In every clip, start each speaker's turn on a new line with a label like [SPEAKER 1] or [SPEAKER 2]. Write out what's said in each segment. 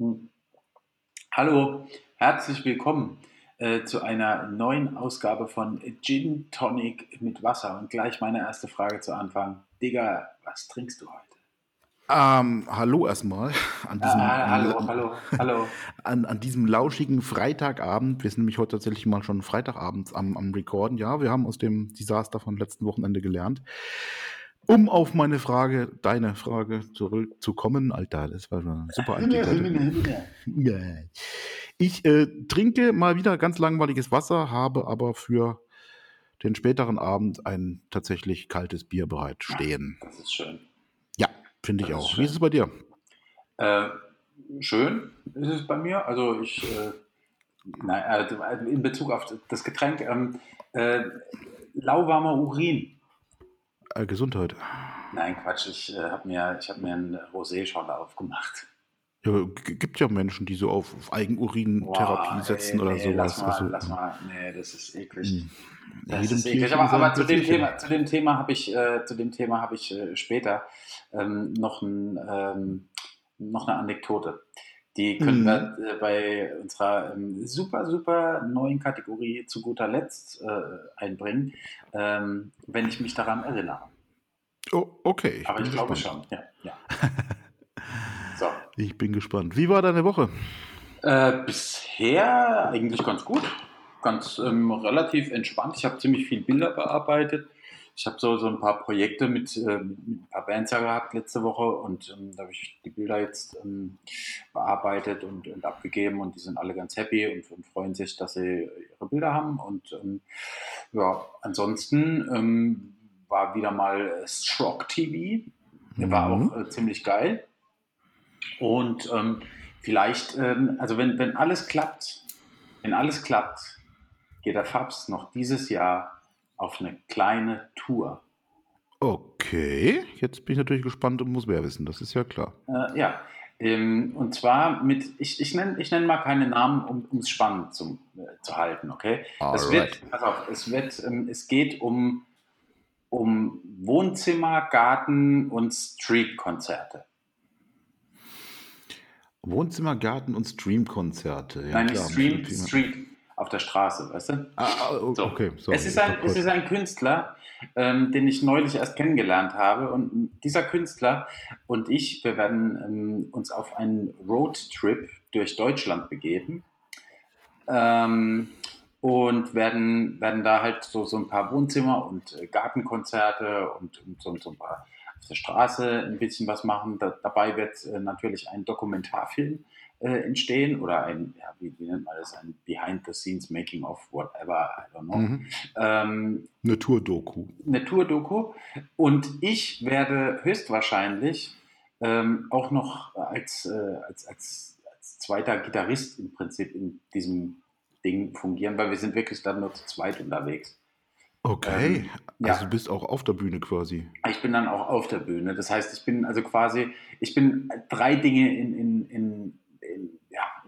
[SPEAKER 1] Hm. Hallo, herzlich willkommen äh, zu einer neuen Ausgabe von Gin Tonic mit Wasser. Und gleich meine erste Frage zu Anfang. Digga, was trinkst du heute?
[SPEAKER 2] Ähm, hallo erstmal an diesem,
[SPEAKER 1] Ah, hallo, hallo, hallo.
[SPEAKER 2] an, an diesem lauschigen Freitagabend. Wir sind nämlich heute tatsächlich mal schon Freitagabends am, am Recorden. Ja, wir haben aus dem Desaster von letzten Wochenende gelernt. Um auf meine Frage, deine Frage zurückzukommen, Alter, das war schon super. Ja. Ich äh, trinke mal wieder ganz langweiliges Wasser, habe aber für den späteren Abend ein tatsächlich kaltes Bier bereitstehen.
[SPEAKER 1] Das ist schön.
[SPEAKER 2] Ja, finde ich auch.
[SPEAKER 1] schön.
[SPEAKER 2] Wie ist es bei dir?
[SPEAKER 1] Äh, schön ist es bei mir. Also ich, äh, nein, also in Bezug auf das Getränk, ähm, äh, lauwarmer Urin.
[SPEAKER 2] Äh, Gesundheit.
[SPEAKER 1] Nein, Quatsch, ich äh, habe mir, ich hab mir einen Rosé-Schorle aufgemacht.
[SPEAKER 2] Ja, gibt ja Menschen, die so auf, auf Eigenurintherapie
[SPEAKER 1] Boah,
[SPEAKER 2] setzen
[SPEAKER 1] ey,
[SPEAKER 2] oder
[SPEAKER 1] nee,
[SPEAKER 2] sowas.
[SPEAKER 1] Lass mal,
[SPEAKER 2] Also,
[SPEAKER 1] lass mal, nee, das ist eklig.
[SPEAKER 2] hm,
[SPEAKER 1] Das ist eklig. Aber, aber zu dem. Thema, zu dem Thema habe ich, äh, zu dem Thema habe ich äh, später ähm, noch, ein, ähm, noch eine Anekdote. Die können
[SPEAKER 2] Mhm.
[SPEAKER 1] wir äh, bei unserer ähm, super, super neuen Kategorie zu guter Letzt äh, einbringen, ähm, wenn ich mich daran erinnere.
[SPEAKER 2] Oh, okay, ich
[SPEAKER 1] Aber ich glaube
[SPEAKER 2] gespannt.
[SPEAKER 1] schon, ja. ja. So.
[SPEAKER 2] Ich bin gespannt. Wie war deine Woche?
[SPEAKER 1] Äh, bisher eigentlich ganz gut, ganz ähm, relativ entspannt. Ich habe ziemlich viel Bilder bearbeitet. Ich habe so, so ein paar Projekte mit, äh, mit ein paar Bands ja gehabt letzte Woche und ähm, da habe ich die Bilder jetzt ähm, bearbeitet und, und abgegeben und die sind alle ganz happy und, und freuen sich, dass sie ihre Bilder haben. Und ähm, ja, ansonsten ähm, war wieder mal Stroke TV. Der war
[SPEAKER 2] Mhm.
[SPEAKER 1] auch äh, ziemlich geil. Und ähm, vielleicht, ähm, also wenn, wenn alles klappt, wenn alles klappt, geht der Fabs noch dieses Jahr auf eine kleine Tour.
[SPEAKER 2] Okay, jetzt bin ich natürlich gespannt und muss mehr wissen, das ist ja klar.
[SPEAKER 1] Äh, ja, ähm, und zwar mit, ich, ich nenne ich nenn mal keine Namen, um es spannend zu, äh, zu halten, okay? Es wird, pass auf, es wird, ähm, es geht um, um Wohnzimmer, Garten und Streetkonzerte.
[SPEAKER 2] Wohnzimmer, Garten und Streamkonzerte. Ja,
[SPEAKER 1] Nein,
[SPEAKER 2] klar.
[SPEAKER 1] Stream. Street, auf der Straße, weißt du?
[SPEAKER 2] Ah, ah, o-
[SPEAKER 1] So.
[SPEAKER 2] okay, sorry.
[SPEAKER 1] Es ist ein,
[SPEAKER 2] Oh
[SPEAKER 1] es ist ein Künstler, ähm, den ich neulich erst kennengelernt habe. Und dieser Künstler und ich, wir werden ähm, uns auf einen Roadtrip durch Deutschland begeben. Ähm, und werden, werden da halt so, so ein paar Wohnzimmer und äh, Gartenkonzerte und, und so, so ein paar auf der Straße ein bisschen was machen. Da, dabei wird äh, natürlich ein Dokumentarfilm äh, entstehen oder ein, ja, wie, wie nennt man das, ein Behind-the-Scenes Making of whatever, I don't know.
[SPEAKER 2] Mhm.
[SPEAKER 1] Ähm,
[SPEAKER 2] Eine Tour-Doku.
[SPEAKER 1] eine Tour-Doku. Und ich werde höchstwahrscheinlich ähm, auch noch als, äh, als, als, als zweiter Gitarrist im Prinzip in diesem Ding fungieren, weil wir sind wirklich dann nur zu zweit unterwegs.
[SPEAKER 2] Okay,
[SPEAKER 1] Ähm, ja.
[SPEAKER 2] also du bist auch auf der Bühne quasi.
[SPEAKER 1] Ich bin dann auch auf der Bühne. Das heißt, ich bin also quasi, ich bin drei Dinge in, in, in,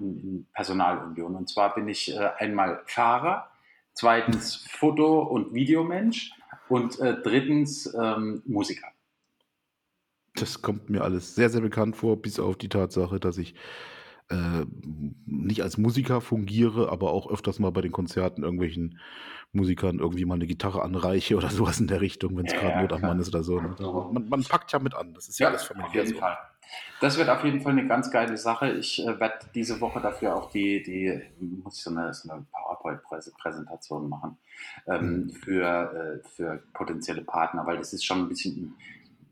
[SPEAKER 1] in, ja, in, Personalunion. Und zwar bin ich äh, einmal Fahrer, zweitens Foto- und Videomensch und äh, drittens ähm, Musiker.
[SPEAKER 2] Das kommt mir alles sehr, sehr bekannt vor, bis auf die Tatsache, dass ich äh, nicht als Musiker fungiere, aber auch öfters mal bei den Konzerten irgendwelchen Musikern irgendwie mal eine Gitarre anreiche oder sowas in der Richtung, wenn es
[SPEAKER 1] Ja,
[SPEAKER 2] gerade
[SPEAKER 1] ja,
[SPEAKER 2] Not am. Mann ist oder so. ne? Man, man packt ja mit an, das ist ja, alles
[SPEAKER 1] auf
[SPEAKER 2] familiär
[SPEAKER 1] jeden
[SPEAKER 2] so.
[SPEAKER 1] Fall. Das wird auf jeden Fall eine ganz geile Sache. Ich äh, werde diese Woche dafür auch die, die muss ich so eine, so eine PowerPoint-Präsentation machen ähm,
[SPEAKER 2] Mhm.
[SPEAKER 1] für, äh, für potenzielle Partner, weil das ist schon ein bisschen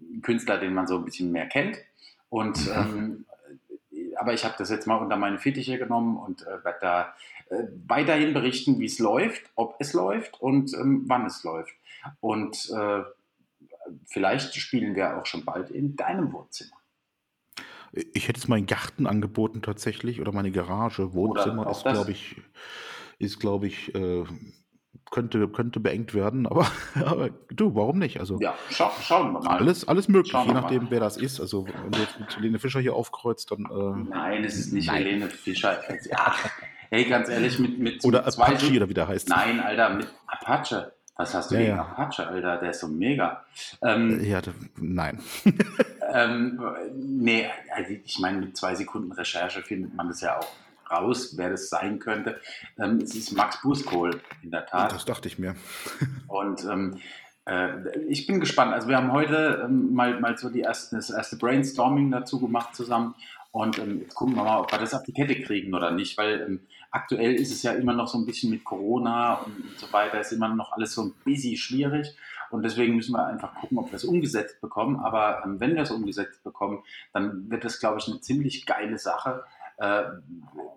[SPEAKER 1] ein Künstler, den man so ein bisschen mehr kennt. Und
[SPEAKER 2] Mhm.
[SPEAKER 1] ähm, aber ich habe das jetzt mal unter meine Fittiche genommen und äh, werde da äh, weiterhin berichten, wie es läuft, ob es läuft und ähm, wann es läuft. Und äh, vielleicht spielen wir auch schon bald in deinem Wohnzimmer.
[SPEAKER 2] Ich hätte es meinen Garten angeboten tatsächlich oder meine Garage. Wohnzimmer ist, glaube ich, ist, glaube ich, äh, könnte, könnte beengt werden, aber, aber du, warum nicht? Also
[SPEAKER 1] Ja, schau, schauen wir mal.
[SPEAKER 2] alles, alles möglich,
[SPEAKER 1] Schauen
[SPEAKER 2] je nachdem, wer das ist. Also wenn du jetzt mit Helene Fischer hier aufkreuzt, dann äh,
[SPEAKER 1] Nein, es ist nicht
[SPEAKER 2] Nein.
[SPEAKER 1] Helene Fischer. Ja, hey, ganz ehrlich, mit, mit
[SPEAKER 2] oder
[SPEAKER 1] mit
[SPEAKER 2] Apache oder wie der heißt.
[SPEAKER 1] Nein, Alter, mit Apache. Was hast du
[SPEAKER 2] Ja,
[SPEAKER 1] gegen
[SPEAKER 2] ja.
[SPEAKER 1] Apache, Alter? Der ist so mega. Ähm,
[SPEAKER 2] Ja, da- nein.
[SPEAKER 1] ähm, nee, also ich meine, mit zwei Sekunden Recherche findet man das ja auch raus, wer das sein könnte. Ähm, es ist Max Buskohl, in der Tat.
[SPEAKER 2] Das dachte ich mir.
[SPEAKER 1] Und ähm, äh, ich bin gespannt. Also wir haben heute ähm, mal, mal so die erste, das erste Brainstorming dazu gemacht zusammen. Und ähm, jetzt gucken wir mal, ob wir das auf die Kette kriegen oder nicht, weil ähm, aktuell ist es ja immer noch so ein bisschen mit Corona und, so weiter, ist immer noch alles so ein bisschen schwierig. Und deswegen müssen wir einfach gucken, ob wir es umgesetzt bekommen. Aber ähm, wenn wir es umgesetzt bekommen, dann wird das, glaube ich, eine ziemlich geile Sache. Äh,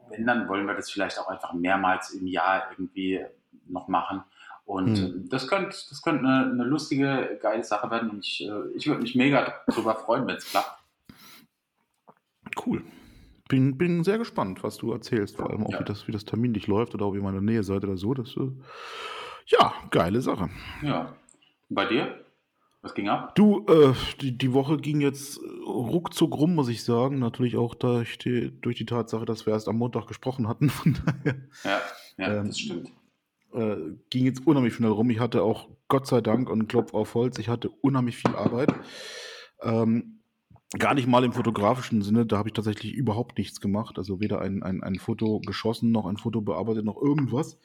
[SPEAKER 1] wenn, dann wollen wir das vielleicht auch einfach mehrmals im Jahr irgendwie noch machen. Und
[SPEAKER 2] Hm.
[SPEAKER 1] äh, das könnte das könnte eine, eine lustige, geile Sache werden. Und ich, äh, ich würde mich mega darüber freuen, wenn es klappt.
[SPEAKER 2] Cool. Bin, bin sehr gespannt, was du erzählst. Vor allem auch,
[SPEAKER 1] Ja.
[SPEAKER 2] wie, das, wie das terminlich läuft oder ob ihr in meiner Nähe seid oder so. Das, äh, ja, geile Sache.
[SPEAKER 1] Ja. Bei dir? Was ging ab?
[SPEAKER 2] Du, äh, die, die Woche ging jetzt ruckzuck rum, muss ich sagen. Natürlich auch durch die, durch die Tatsache, dass wir erst am Montag gesprochen hatten. Von daher
[SPEAKER 1] Ja, ja
[SPEAKER 2] Ähm,
[SPEAKER 1] das stimmt.
[SPEAKER 2] äh, ging jetzt unheimlich schnell rum. Ich hatte auch, Gott sei Dank, und Klopf auf Holz, ich hatte unheimlich viel Arbeit. Ähm, gar nicht mal im fotografischen Sinne, da habe ich tatsächlich überhaupt nichts gemacht. Also weder ein, ein, ein Foto geschossen, noch ein Foto bearbeitet, noch irgendwas.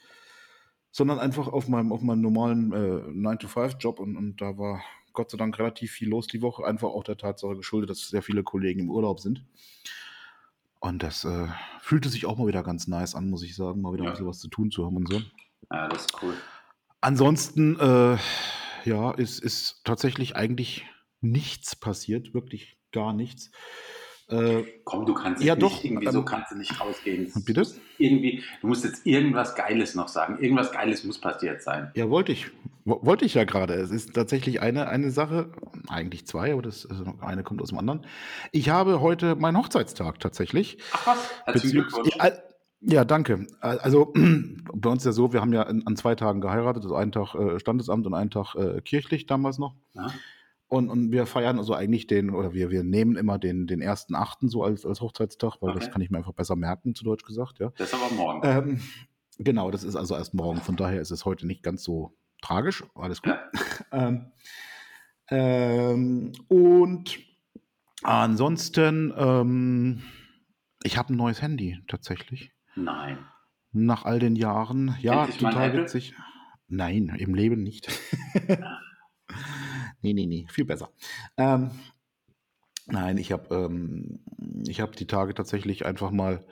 [SPEAKER 2] Sondern einfach auf meinem, auf meinem normalen äh, 9-to-5-Job und, und da war Gott sei Dank relativ viel los die Woche. Einfach auch der Tatsache geschuldet, dass sehr viele Kollegen im Urlaub sind. Und das äh, fühlte sich auch mal wieder ganz nice an, muss ich sagen, mal wieder
[SPEAKER 1] Ja.
[SPEAKER 2] ein bisschen was zu tun zu haben und so.
[SPEAKER 1] Ja, das ist cool.
[SPEAKER 2] Ansonsten, äh, ja, ist, ist tatsächlich eigentlich nichts passiert, wirklich gar nichts. Äh,
[SPEAKER 1] Komm, du kannst
[SPEAKER 2] Ja,
[SPEAKER 1] nicht,
[SPEAKER 2] doch,
[SPEAKER 1] irgendwie
[SPEAKER 2] ähm,
[SPEAKER 1] so kannst du nicht rausgehen.
[SPEAKER 2] Bitte?
[SPEAKER 1] Irgendwie, du musst jetzt irgendwas Geiles noch sagen. Irgendwas Geiles muss passiert sein.
[SPEAKER 2] Ja, wollte ich. Wo- Wollte ich ja gerade. Es ist tatsächlich eine, eine Sache, eigentlich zwei, aber das also eine kommt aus dem anderen. Ich habe heute meinen Hochzeitstag tatsächlich.
[SPEAKER 1] Ach was, herzlichen Glückwunsch.
[SPEAKER 2] Ja, danke. Also bei uns ist ja so, wir haben ja an, an zwei Tagen geheiratet, also einen Tag äh, Standesamt und einen Tag äh, kirchlich damals noch.
[SPEAKER 1] Ja.
[SPEAKER 2] Und, und wir feiern also eigentlich den, oder wir, wir nehmen immer den, den ersten Achten so als, als Hochzeitstag, weil das
[SPEAKER 1] Okay.
[SPEAKER 2] kann ich mir einfach besser merken, zu Deutsch gesagt, ja.
[SPEAKER 1] Das ist aber morgen.
[SPEAKER 2] Ähm, genau, das ist also erst morgen, von daher ist es heute nicht ganz so tragisch, alles gut.
[SPEAKER 1] Ja.
[SPEAKER 2] ähm, ähm, und ansonsten, ähm, ich habe ein neues Handy tatsächlich.
[SPEAKER 1] Nein.
[SPEAKER 2] Nach all den Jahren, ja, total witzig. Nein, im Leben nicht. Nee, nee, nee, viel besser. Ähm, nein, ich habe ähm, ich hab die Tage tatsächlich einfach mal.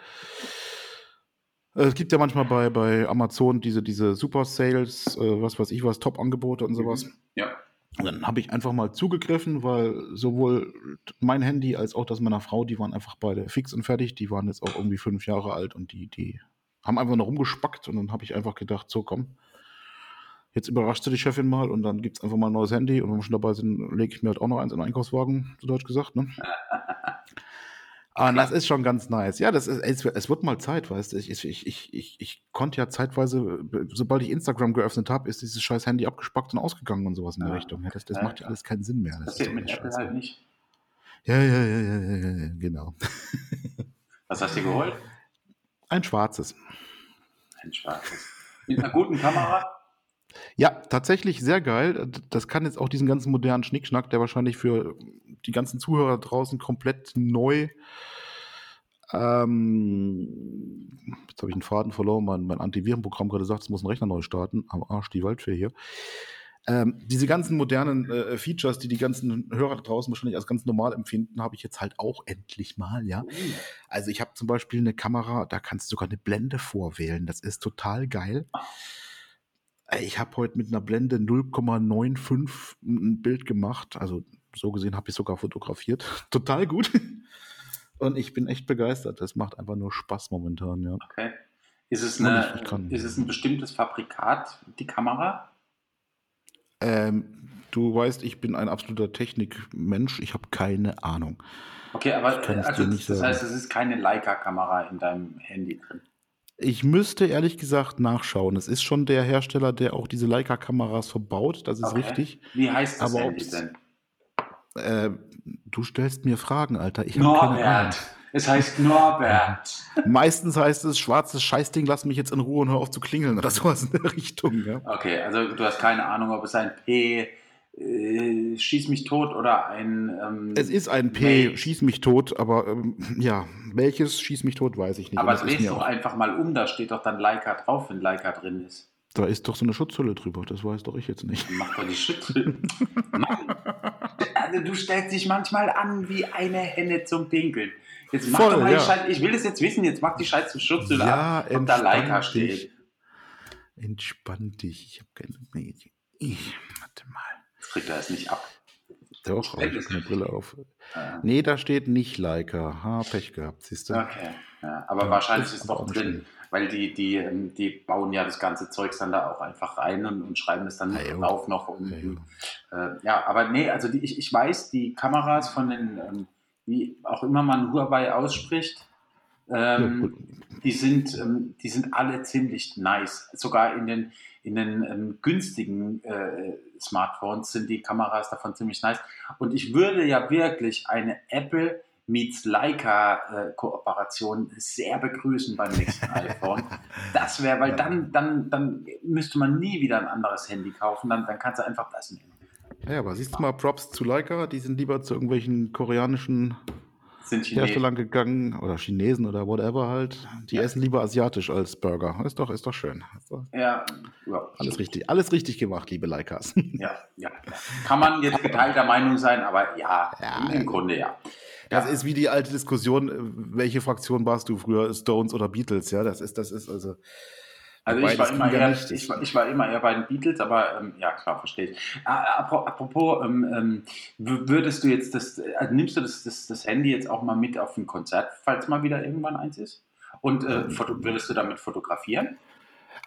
[SPEAKER 2] Äh, Es gibt ja manchmal bei, bei Amazon diese, diese Super Sales, äh, was weiß ich was, Top-Angebote und sowas.
[SPEAKER 1] Mhm. Ja.
[SPEAKER 2] Und dann habe ich einfach mal zugegriffen, weil sowohl mein Handy als auch das meiner Frau, die waren einfach beide fix und fertig. Die waren jetzt auch irgendwie fünf Jahre alt und die, die haben einfach noch rumgespackt und dann habe ich einfach gedacht, so komm, jetzt überrascht du die Chefin mal und dann gibt es einfach mal ein neues Handy und wenn wir schon dabei sind, lege ich mir halt auch noch eins in den Einkaufswagen, zu Deutsch gesagt. Ne? Ah, das ist schon ganz nice. Ja, das ist, es, wird- es wird mal Zeit, weißt du. Ich, ich, ich, ich, ich konnte ja zeitweise, sobald ich Instagram geöffnet habe, ist dieses scheiß Handy abgespackt und ausgegangen und sowas in der
[SPEAKER 1] Ja.
[SPEAKER 2] Richtung. Ja, das das
[SPEAKER 1] Ja,
[SPEAKER 2] macht ja alles keinen Sinn mehr. Das
[SPEAKER 1] Das
[SPEAKER 2] ist
[SPEAKER 1] mit Apple halt nicht.
[SPEAKER 2] Ja, ja, ja, ja, ja, ja, ja, genau.
[SPEAKER 1] Was hast du geholt?
[SPEAKER 2] Ein schwarzes.
[SPEAKER 1] Ein schwarzes. Mit einer guten Kamera?
[SPEAKER 2] Ja, tatsächlich sehr geil. Das kann jetzt auch diesen ganzen modernen Schnickschnack, der wahrscheinlich für die ganzen Zuhörer draußen komplett neu. Ähm, jetzt habe ich einen Faden verloren. Mein, mein Antivirenprogramm gerade sagt, es muss ein Rechner neu starten. Am Arsch die Waldfee hier. Ähm, diese ganzen modernen äh, Features, die die ganzen Hörer draußen wahrscheinlich als ganz normal empfinden, habe ich jetzt halt auch endlich mal, ja. Also ich habe zum Beispiel eine Kamera, da kannst du sogar eine Blende vorwählen. Das ist total geil. Ich habe heute mit einer Blende 0,95 ein Bild gemacht. Also so gesehen habe ich sogar fotografiert. Total gut. Und ich bin echt begeistert. Das macht einfach nur Spaß momentan, ja.
[SPEAKER 1] Okay. Ist es, eine,
[SPEAKER 2] ich kann-
[SPEAKER 1] ist es ein bestimmtes Fabrikat, die Kamera?
[SPEAKER 2] Ähm, du weißt, ich bin ein absoluter Technikmensch. Ich habe keine Ahnung.
[SPEAKER 1] Okay, aber also, das heißt, es ist keine Leica-Kamera in deinem Handy drin.
[SPEAKER 2] Ich müsste ehrlich gesagt nachschauen. Es ist schon der Hersteller, der auch diese Leica-Kameras verbaut. Das ist
[SPEAKER 1] Okay.
[SPEAKER 2] richtig.
[SPEAKER 1] Wie heißt das
[SPEAKER 2] Aber
[SPEAKER 1] denn?
[SPEAKER 2] Äh, du stellst mir Fragen, Alter. Ich.
[SPEAKER 1] Norbert! Es heißt Norbert.
[SPEAKER 2] Meistens heißt es, schwarzes Scheißding, lass mich jetzt in Ruhe und hör auf zu klingeln oder sowas in der Richtung. Ja.
[SPEAKER 1] Okay, also du hast keine Ahnung, ob es ein P äh, schieß mich tot oder ein.
[SPEAKER 2] Ähm, es ist ein P, Mail. schieß mich tot, aber ähm, ja, welches schieß mich tot, weiß ich nicht.
[SPEAKER 1] Aber drehst doch einfach mal um, da steht doch dann Leica drauf, wenn Leica drin ist.
[SPEAKER 2] Da ist doch so eine Schutzhülle drüber, das weiß doch ich jetzt nicht.
[SPEAKER 1] Mach doch die Schutzhülle. Mann, also du stellst dich manchmal an wie eine Henne zum Pinkeln. Jetzt mach Voll, doch mal ja. die Scheiße, ich will das jetzt wissen, jetzt mach die Scheiße Schutzhülle
[SPEAKER 2] ja, ab, ob da Leica steht. Entspann dich, ich habe keine Medien.
[SPEAKER 1] Kriegt er es nicht ab.
[SPEAKER 2] Doch, aber ich eine Brille auf. Ja. Nee, da steht nicht Leica. Ha, Pech gehabt, siehst du.
[SPEAKER 1] Okay, ja, aber ja, wahrscheinlich ist es doch drin, weil die, die, ähm, die bauen ja das ganze Zeug dann da auch einfach rein und, und schreiben es dann ja, drauf noch. Und, ja, äh, ja, aber nee, also die, ich, ich weiß, die Kameras von den, ähm, wie auch immer man Huawei ausspricht, ähm, die, sind, ähm, die sind alle ziemlich nice. Sogar in den, in den ähm, günstigen äh, Smartphones sind die Kameras davon ziemlich nice. Und ich würde ja wirklich eine Apple meets Leica äh, Kooperation sehr begrüßen beim nächsten iPhone. Das wäre, weil dann, dann, dann müsste man nie wieder ein anderes Handy kaufen, dann, dann kannst du einfach das nehmen.
[SPEAKER 2] Ja, aber siehst du mal Props zu Leica, die sind lieber zu irgendwelchen koreanischen
[SPEAKER 1] sind
[SPEAKER 2] Herstellern gegangen oder Chinesen oder whatever halt. Die ja. essen lieber asiatisch als Burger. Ist doch, ist doch schön. Ist doch
[SPEAKER 1] ja,
[SPEAKER 2] ja, Alles richtig, alles richtig gemacht, liebe Leikas.
[SPEAKER 1] Ja, ja. Kann man jetzt geteilter Meinung sein, aber ja, ja im Grunde ja.
[SPEAKER 2] Das ist wie die alte Diskussion, welche Fraktion warst du früher, Stones oder Beatles? Ja, das ist, das ist also.
[SPEAKER 1] Also ich war, immer eher, ich, war, ich war immer eher bei den Beatles, aber ähm, ja, klar, verstehe ich. Ah, apropos, ähm, ähm würdest du jetzt das, also nimmst du das, das, das Handy jetzt auch mal mit auf ein Konzert, falls mal wieder irgendwann eins ist? Und äh, ähm, würdest du damit fotografieren?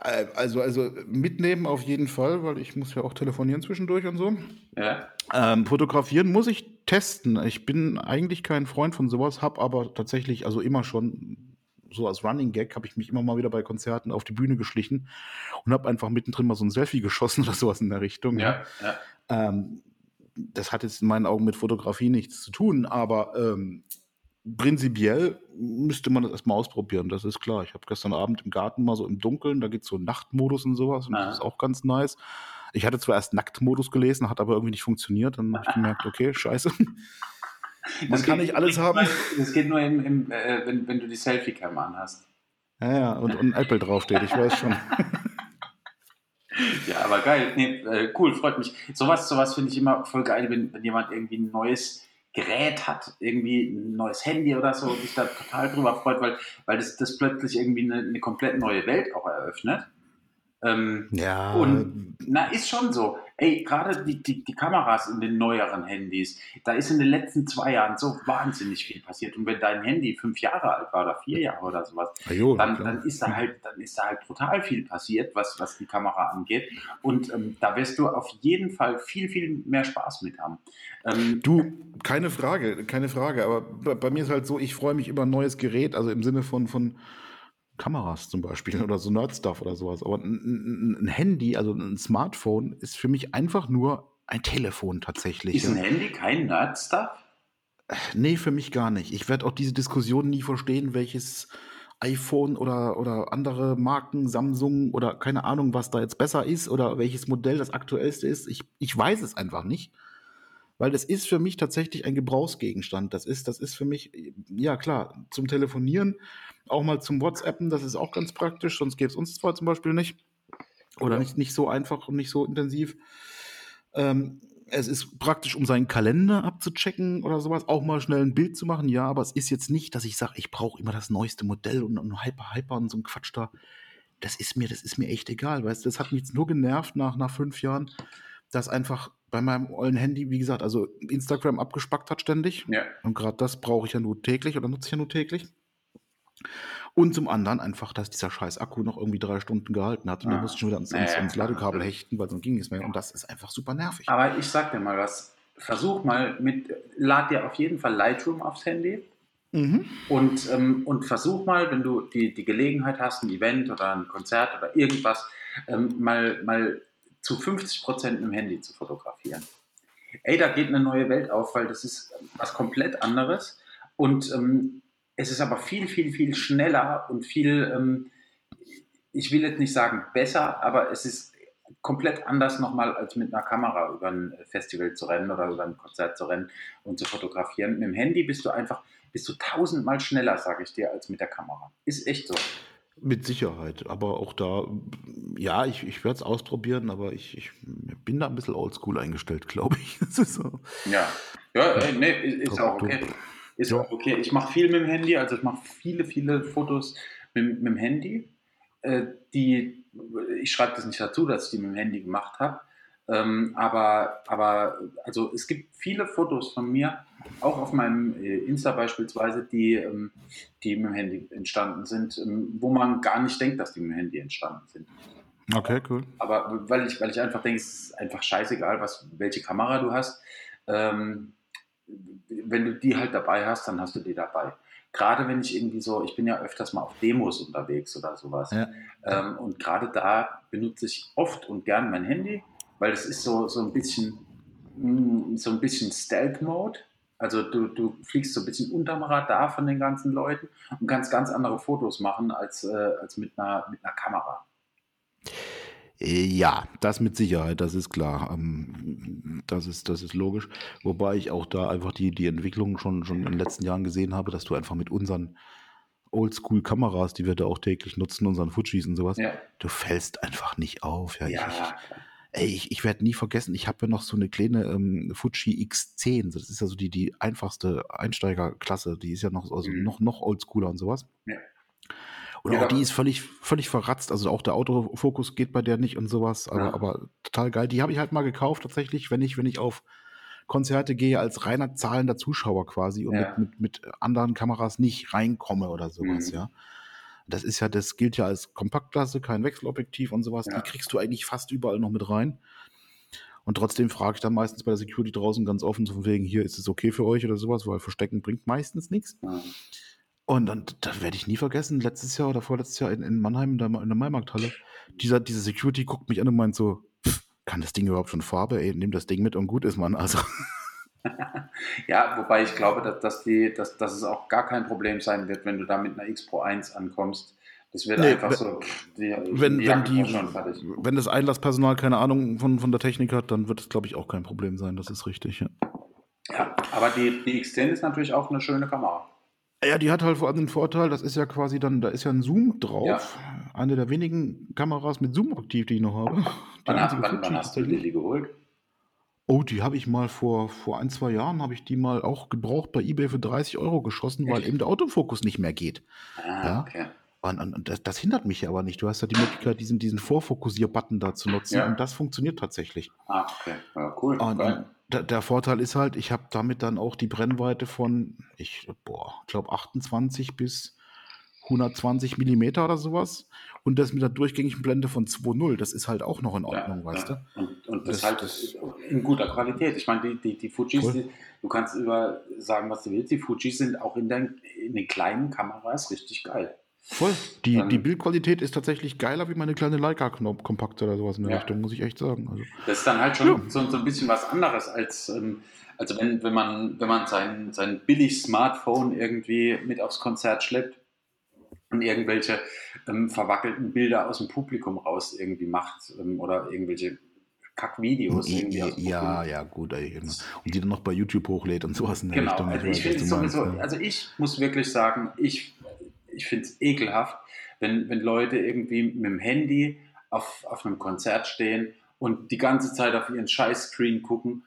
[SPEAKER 2] Äh, also, also mitnehmen auf jeden Fall, weil ich muss ja auch telefonieren zwischendurch und so.
[SPEAKER 1] Ja.
[SPEAKER 2] Ähm, fotografieren muss ich testen. Ich bin eigentlich kein Freund von sowas, habe aber tatsächlich, also immer schon so als Running Gag habe ich mich immer mal wieder bei Konzerten auf die Bühne geschlichen und habe einfach mittendrin mal so ein Selfie geschossen oder sowas in der Richtung.
[SPEAKER 1] Ja, ja.
[SPEAKER 2] Ähm, das hat jetzt in meinen Augen mit Fotografie nichts zu tun, aber ähm, prinzipiell müsste man das erstmal ausprobieren, das ist klar. Ich habe gestern Abend im Garten mal so im Dunkeln, da gibt es so Nachtmodus und sowas und ah. das ist auch ganz nice. Ich hatte zwar erst Nacktmodus gelesen, hat aber irgendwie nicht funktioniert. Dann habe ich gemerkt, okay, scheiße.
[SPEAKER 1] Man das kann nicht alles haben. Das geht nur, im, im, äh, wenn, wenn du die Selfie-Cam anhast.
[SPEAKER 2] Ja, ja, und, und ein Apple draufsteht, ich weiß schon.
[SPEAKER 1] ja, aber geil. Nee, äh, cool, freut mich. Sowas, sowas finde ich immer voll geil, wenn, wenn jemand irgendwie ein neues Gerät hat, irgendwie ein neues Handy oder so, und sich da total drüber freut, weil, weil das, das plötzlich irgendwie eine, eine komplett neue Welt auch eröffnet. Ähm,
[SPEAKER 2] ja.
[SPEAKER 1] Und na, ist schon so. Ey, gerade die, die, die Kameras in den neueren Handys, da ist in den letzten zwei Jahren so wahnsinnig viel passiert. Und wenn dein Handy fünf Jahre alt war oder vier Jahre oder sowas, jo, dann, dann, ist da halt, dann ist da halt brutal viel passiert, was, was die Kamera angeht. Und ähm, da wirst du auf jeden Fall viel, viel mehr Spaß mit haben.
[SPEAKER 2] Ähm, du, keine Frage, keine Frage. Aber bei, bei mir ist halt so, ich freue mich über ein neues Gerät, also im Sinne von, von Kameras zum Beispiel oder so Nerd-Stuff oder sowas. Aber ein, ein, Handy, also ein Smartphone, ist für mich einfach nur ein Telefon tatsächlich.
[SPEAKER 1] Ist ein Handy kein Nerd-Stuff?
[SPEAKER 2] Nee, für mich gar nicht. Ich werde auch diese Diskussion nie verstehen, welches iPhone oder, oder andere Marken, Samsung oder keine Ahnung, was da jetzt besser ist oder welches Modell das aktuellste ist. Ich, ich weiß es einfach nicht weil das ist für mich tatsächlich ein Gebrauchsgegenstand. Das ist, das ist für mich, ja klar, zum Telefonieren, auch mal zum WhatsAppen, das ist auch ganz praktisch, sonst gäbe es uns zwar zum Beispiel nicht. Oder ja. nicht, nicht so einfach und nicht so intensiv. Ähm, es ist praktisch, um seinen Kalender abzuchecken oder sowas, auch mal schnell ein Bild zu machen, ja, aber es ist jetzt nicht, dass ich sage, ich brauche immer das neueste Modell und, und Hyper, Hyper und so ein Quatsch da. Das ist mir, das ist mir echt egal, weißt du, das hat mich jetzt nur genervt nach, nach fünf Jahren, dass einfach bei meinem ollen Handy, wie gesagt, also Instagram abgespackt hat ständig.
[SPEAKER 1] Ja.
[SPEAKER 2] Und gerade das brauche ich ja nur täglich oder nutze ich ja nur täglich. Und zum anderen einfach, dass dieser scheiß Akku noch irgendwie drei Stunden gehalten hat und ah. dann musste ich schon wieder ans, ans, ans Ladekabel hechten, weil sonst ging es mehr. Und das ist einfach super nervig.
[SPEAKER 1] Aber ich sag dir mal was. Versuch mal mit, lad dir auf jeden Fall Lightroom aufs Handy. Mhm. Und, ähm, und versuch mal, wenn du die, die Gelegenheit hast, ein Event oder ein Konzert oder irgendwas, ähm, mal, mal zu 50 Prozent mit dem Handy zu fotografieren. Ey, da geht eine neue Welt auf, weil das ist was komplett anderes. Und ähm, es ist aber viel, viel, viel schneller und viel, ähm, ich will jetzt nicht sagen besser, aber es ist komplett anders nochmal als mit einer Kamera über ein Festival zu rennen oder über ein Konzert zu rennen und zu fotografieren. Mit dem Handy bist du einfach, bist du tausendmal schneller, sage ich dir, als mit der Kamera. Ist echt so.
[SPEAKER 2] Mit Sicherheit, aber auch da, ja, ich, ich werde es ausprobieren, aber ich, ich bin da ein bisschen oldschool eingestellt, glaube ich.
[SPEAKER 1] so. Ja, ja nee, ist auch okay. Ist ja. auch okay. Ich mache viel mit dem Handy, also ich mache viele, viele Fotos mit, mit dem Handy. Äh, die, ich schreibe das nicht dazu, dass ich die mit dem Handy gemacht habe. Ähm, aber, aber also es gibt viele Fotos von mir, auch auf meinem äh, Insta beispielsweise, die, ähm, die mit dem Handy entstanden sind, ähm, wo man gar nicht denkt, dass die mit dem Handy entstanden sind.
[SPEAKER 2] Okay, cool.
[SPEAKER 1] Aber weil ich, weil ich einfach denke, es ist einfach scheißegal, was, welche Kamera du hast. Ähm, wenn du die halt dabei hast, dann hast du die dabei. Gerade wenn ich irgendwie so, ich bin ja öfters mal auf Demos unterwegs oder sowas. Ja. Ähm, und gerade da benutze ich oft und gern mein Handy, weil es ist so, so ein bisschen, mm, so ein bisschen Stealth-Mode. Also du, du fliegst so ein bisschen unterm Radar von den ganzen Leuten und kannst ganz andere Fotos machen als, äh, als mit, einer, mit einer Kamera.
[SPEAKER 2] Ja, das mit Sicherheit, das ist klar. Ähm, das ist, das ist logisch. Wobei ich auch da einfach die, die Entwicklung schon, schon in den letzten Jahren gesehen habe, dass du einfach mit unseren Oldschool-Kameras, die wir da auch täglich nutzen, unseren Fujis und sowas, ja. du fällst einfach nicht auf. Ja, ja. Ich, ey, ich, ich werde nie vergessen, ich habe ja noch so eine kleine ähm, Fuji X10. Das ist ja so die, die einfachste Einsteigerklasse. Die ist ja noch, also mhm. noch, noch oldschooler und sowas. Ja. Und ja. auch die ist völlig, völlig verratzt. Also auch der Autofokus geht bei der nicht und sowas. Aber, ja. aber total geil. Die habe ich halt mal gekauft tatsächlich, wenn ich, wenn ich auf Konzerte gehe als reiner zahlender Zuschauer quasi und ja. mit, mit, mit, anderen Kameras nicht reinkomme oder sowas, mhm. ja. Das ist ja, das gilt ja als Kompaktklasse, kein Wechselobjektiv und sowas. Die kriegst du eigentlich fast überall noch mit rein. Und trotzdem frage ich dann meistens bei der Security draußen ganz offen, so von wegen, hier ist es okay für euch oder sowas, weil Verstecken bringt meistens nichts. Mhm. Und dann, das werde ich nie vergessen, letztes Jahr oder vorletztes Jahr in, in Mannheim in der, in der Maimarkthalle, dieser, diese Security guckt mich an und meint so, kann das Ding überhaupt schon Farbe? Ey, nimm das Ding mit und gut ist man. Also.
[SPEAKER 1] ja, wobei ich glaube, dass, dass, die, dass, dass es auch gar kein Problem sein wird, wenn du da mit einer X Pro 1 ankommst. Das wird nee, einfach wenn, so.
[SPEAKER 2] Die, wenn, die wenn, die, wenn das Einlasspersonal keine Ahnung von, von der Technik hat, dann wird es, glaube ich, auch kein Problem sein. Das ist richtig. Ja,
[SPEAKER 1] ja aber die, die X10 ist natürlich auch eine schöne Kamera.
[SPEAKER 2] Ja, die hat halt vor allem den Vorteil, das ist ja quasi dann, da ist ja ein Zoom drauf. Ja. Eine der wenigen Kameras mit Zoom-Aktiv, die ich noch habe.
[SPEAKER 1] Wann, wann, wann hast du die geholt?
[SPEAKER 2] Oh, die habe ich mal vor, vor ein, zwei Jahren, habe ich die mal auch gebraucht bei eBay für 30 Euro geschossen, weil eben der Autofokus nicht mehr geht. Ah, ja? okay. Und, und, und das, das, hindert mich aber nicht. Du hast ja die Möglichkeit, diesen, diesen Vorfokussier-Button da zu nutzen ja. und das funktioniert tatsächlich.
[SPEAKER 1] Ah, okay. Ja, cool. Und,
[SPEAKER 2] und der, der, Vorteil ist halt, ich habe damit dann auch die Brennweite von, ich glaube 28 bis 120 Millimeter oder sowas. Und das mit der durchgängigen Blende von 2.0, das ist halt auch noch in Ordnung, ja, weißt
[SPEAKER 1] ja. du? Und, und das, das halt das in guter Qualität. Ich meine, die, die, die Fujis, cool. die, du kannst über sagen, was du willst, die Fujis sind auch in den, in den kleinen Kameras richtig geil.
[SPEAKER 2] Voll. Die, ähm, die Bildqualität ist tatsächlich geiler wie meine kleine Leica-Kompakte oder sowas in der ja. Richtung, muss ich echt sagen. Also,
[SPEAKER 1] das ist dann halt schon ja. so, so, ein bisschen was anderes als, ähm, also wenn, wenn man, wenn man sein, sein billig Smartphone irgendwie mit aufs Konzert schleppt und irgendwelche ähm, verwackelten Bilder aus dem Publikum raus irgendwie macht ähm, oder irgendwelche Kackvideos
[SPEAKER 2] irgendwie. Ja, ja, gut. Ey, genau. Und die dann noch bei YouTube hochlädt und sowas in
[SPEAKER 1] der genau, Richtung. Also ich, finde sowieso, also ich muss wirklich sagen, ich ich finde es ekelhaft, wenn, wenn Leute irgendwie mit dem Handy auf, auf einem Konzert stehen und die ganze Zeit auf ihren Scheißscreen gucken,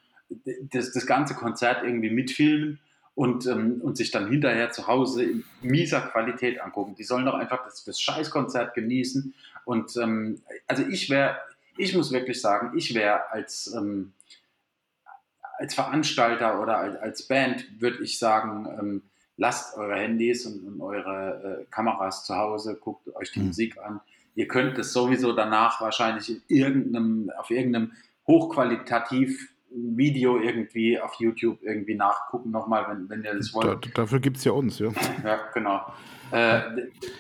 [SPEAKER 1] das, das ganze Konzert irgendwie mitfilmen und, ähm, und sich dann hinterher zu Hause in mieser Qualität angucken. Die sollen doch einfach das, das Scheißkonzert genießen. Und ähm, also ich wäre, ich muss wirklich sagen, ich wäre als, ähm, als Veranstalter oder als, als Band, würde ich sagen, ähm, lasst eure Handys und, und eure äh, Kameras zu Hause, guckt euch die mhm. Musik an. Ihr könnt es sowieso danach wahrscheinlich in irgendeinem, auf irgendeinem hochqualitativ Video irgendwie auf YouTube irgendwie nachgucken nochmal, wenn, wenn ihr das wollt.
[SPEAKER 2] Da, dafür gibt es ja uns, ja.
[SPEAKER 1] ja, genau. Äh,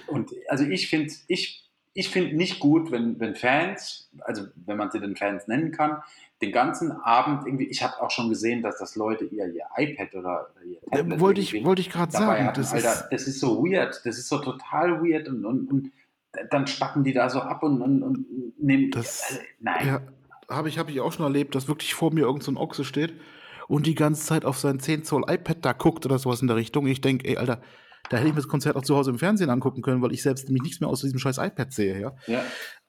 [SPEAKER 1] und also ich finde, ich ich finde nicht gut, wenn, wenn Fans, also wenn man sie den Fans nennen kann, den ganzen Abend irgendwie, ich habe auch schon gesehen, dass das Leute ihr, ihr iPad oder, ihr
[SPEAKER 2] Tablet wollte ich, wollte ich gerade sagen.
[SPEAKER 1] Hatten, das, Alter, ist das ist so weird, das ist so total weird und, und, und dann spacken die da so ab und, und, und nehmen.
[SPEAKER 2] Das, also, nein. Ja, habe ich, hab ich auch schon erlebt, dass wirklich vor mir irgendein so Ochse steht und die ganze Zeit auf sein 10 Zoll iPad da guckt oder sowas in der Richtung. Ich denke, ey, Alter, da hätte ich mir das Konzert auch zu Hause im Fernsehen angucken können, weil ich selbst nämlich nichts mehr aus diesem scheiß iPad sehe. Ja? ja.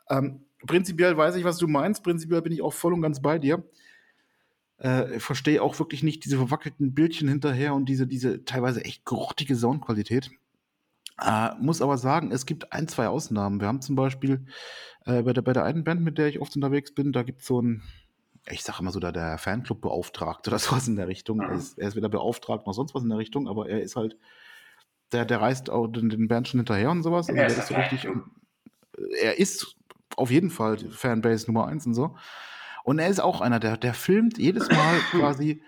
[SPEAKER 2] Ähm, prinzipiell weiß ich, was du meinst. Prinzipiell bin ich auch voll und ganz bei dir. Äh, verstehe auch wirklich nicht diese verwackelten Bildchen hinterher und diese, diese teilweise echt grottige Soundqualität. Äh, muss aber sagen, es gibt ein, zwei Ausnahmen. Wir haben zum Beispiel äh, bei, der, bei der einen Band, mit der ich oft unterwegs bin, da gibt es so ein, ich sage immer so, da der Fanclub beauftragt oder sowas in der Richtung. Er ist, er ist weder beauftragt noch sonst was in der Richtung, aber er ist halt der, der reist auch den, den Band schon hinterher und sowas. Also der ist so richtig, er ist auf jeden Fall Fanbase Nummer eins und so. Und er ist auch einer, der, der filmt jedes Mal quasi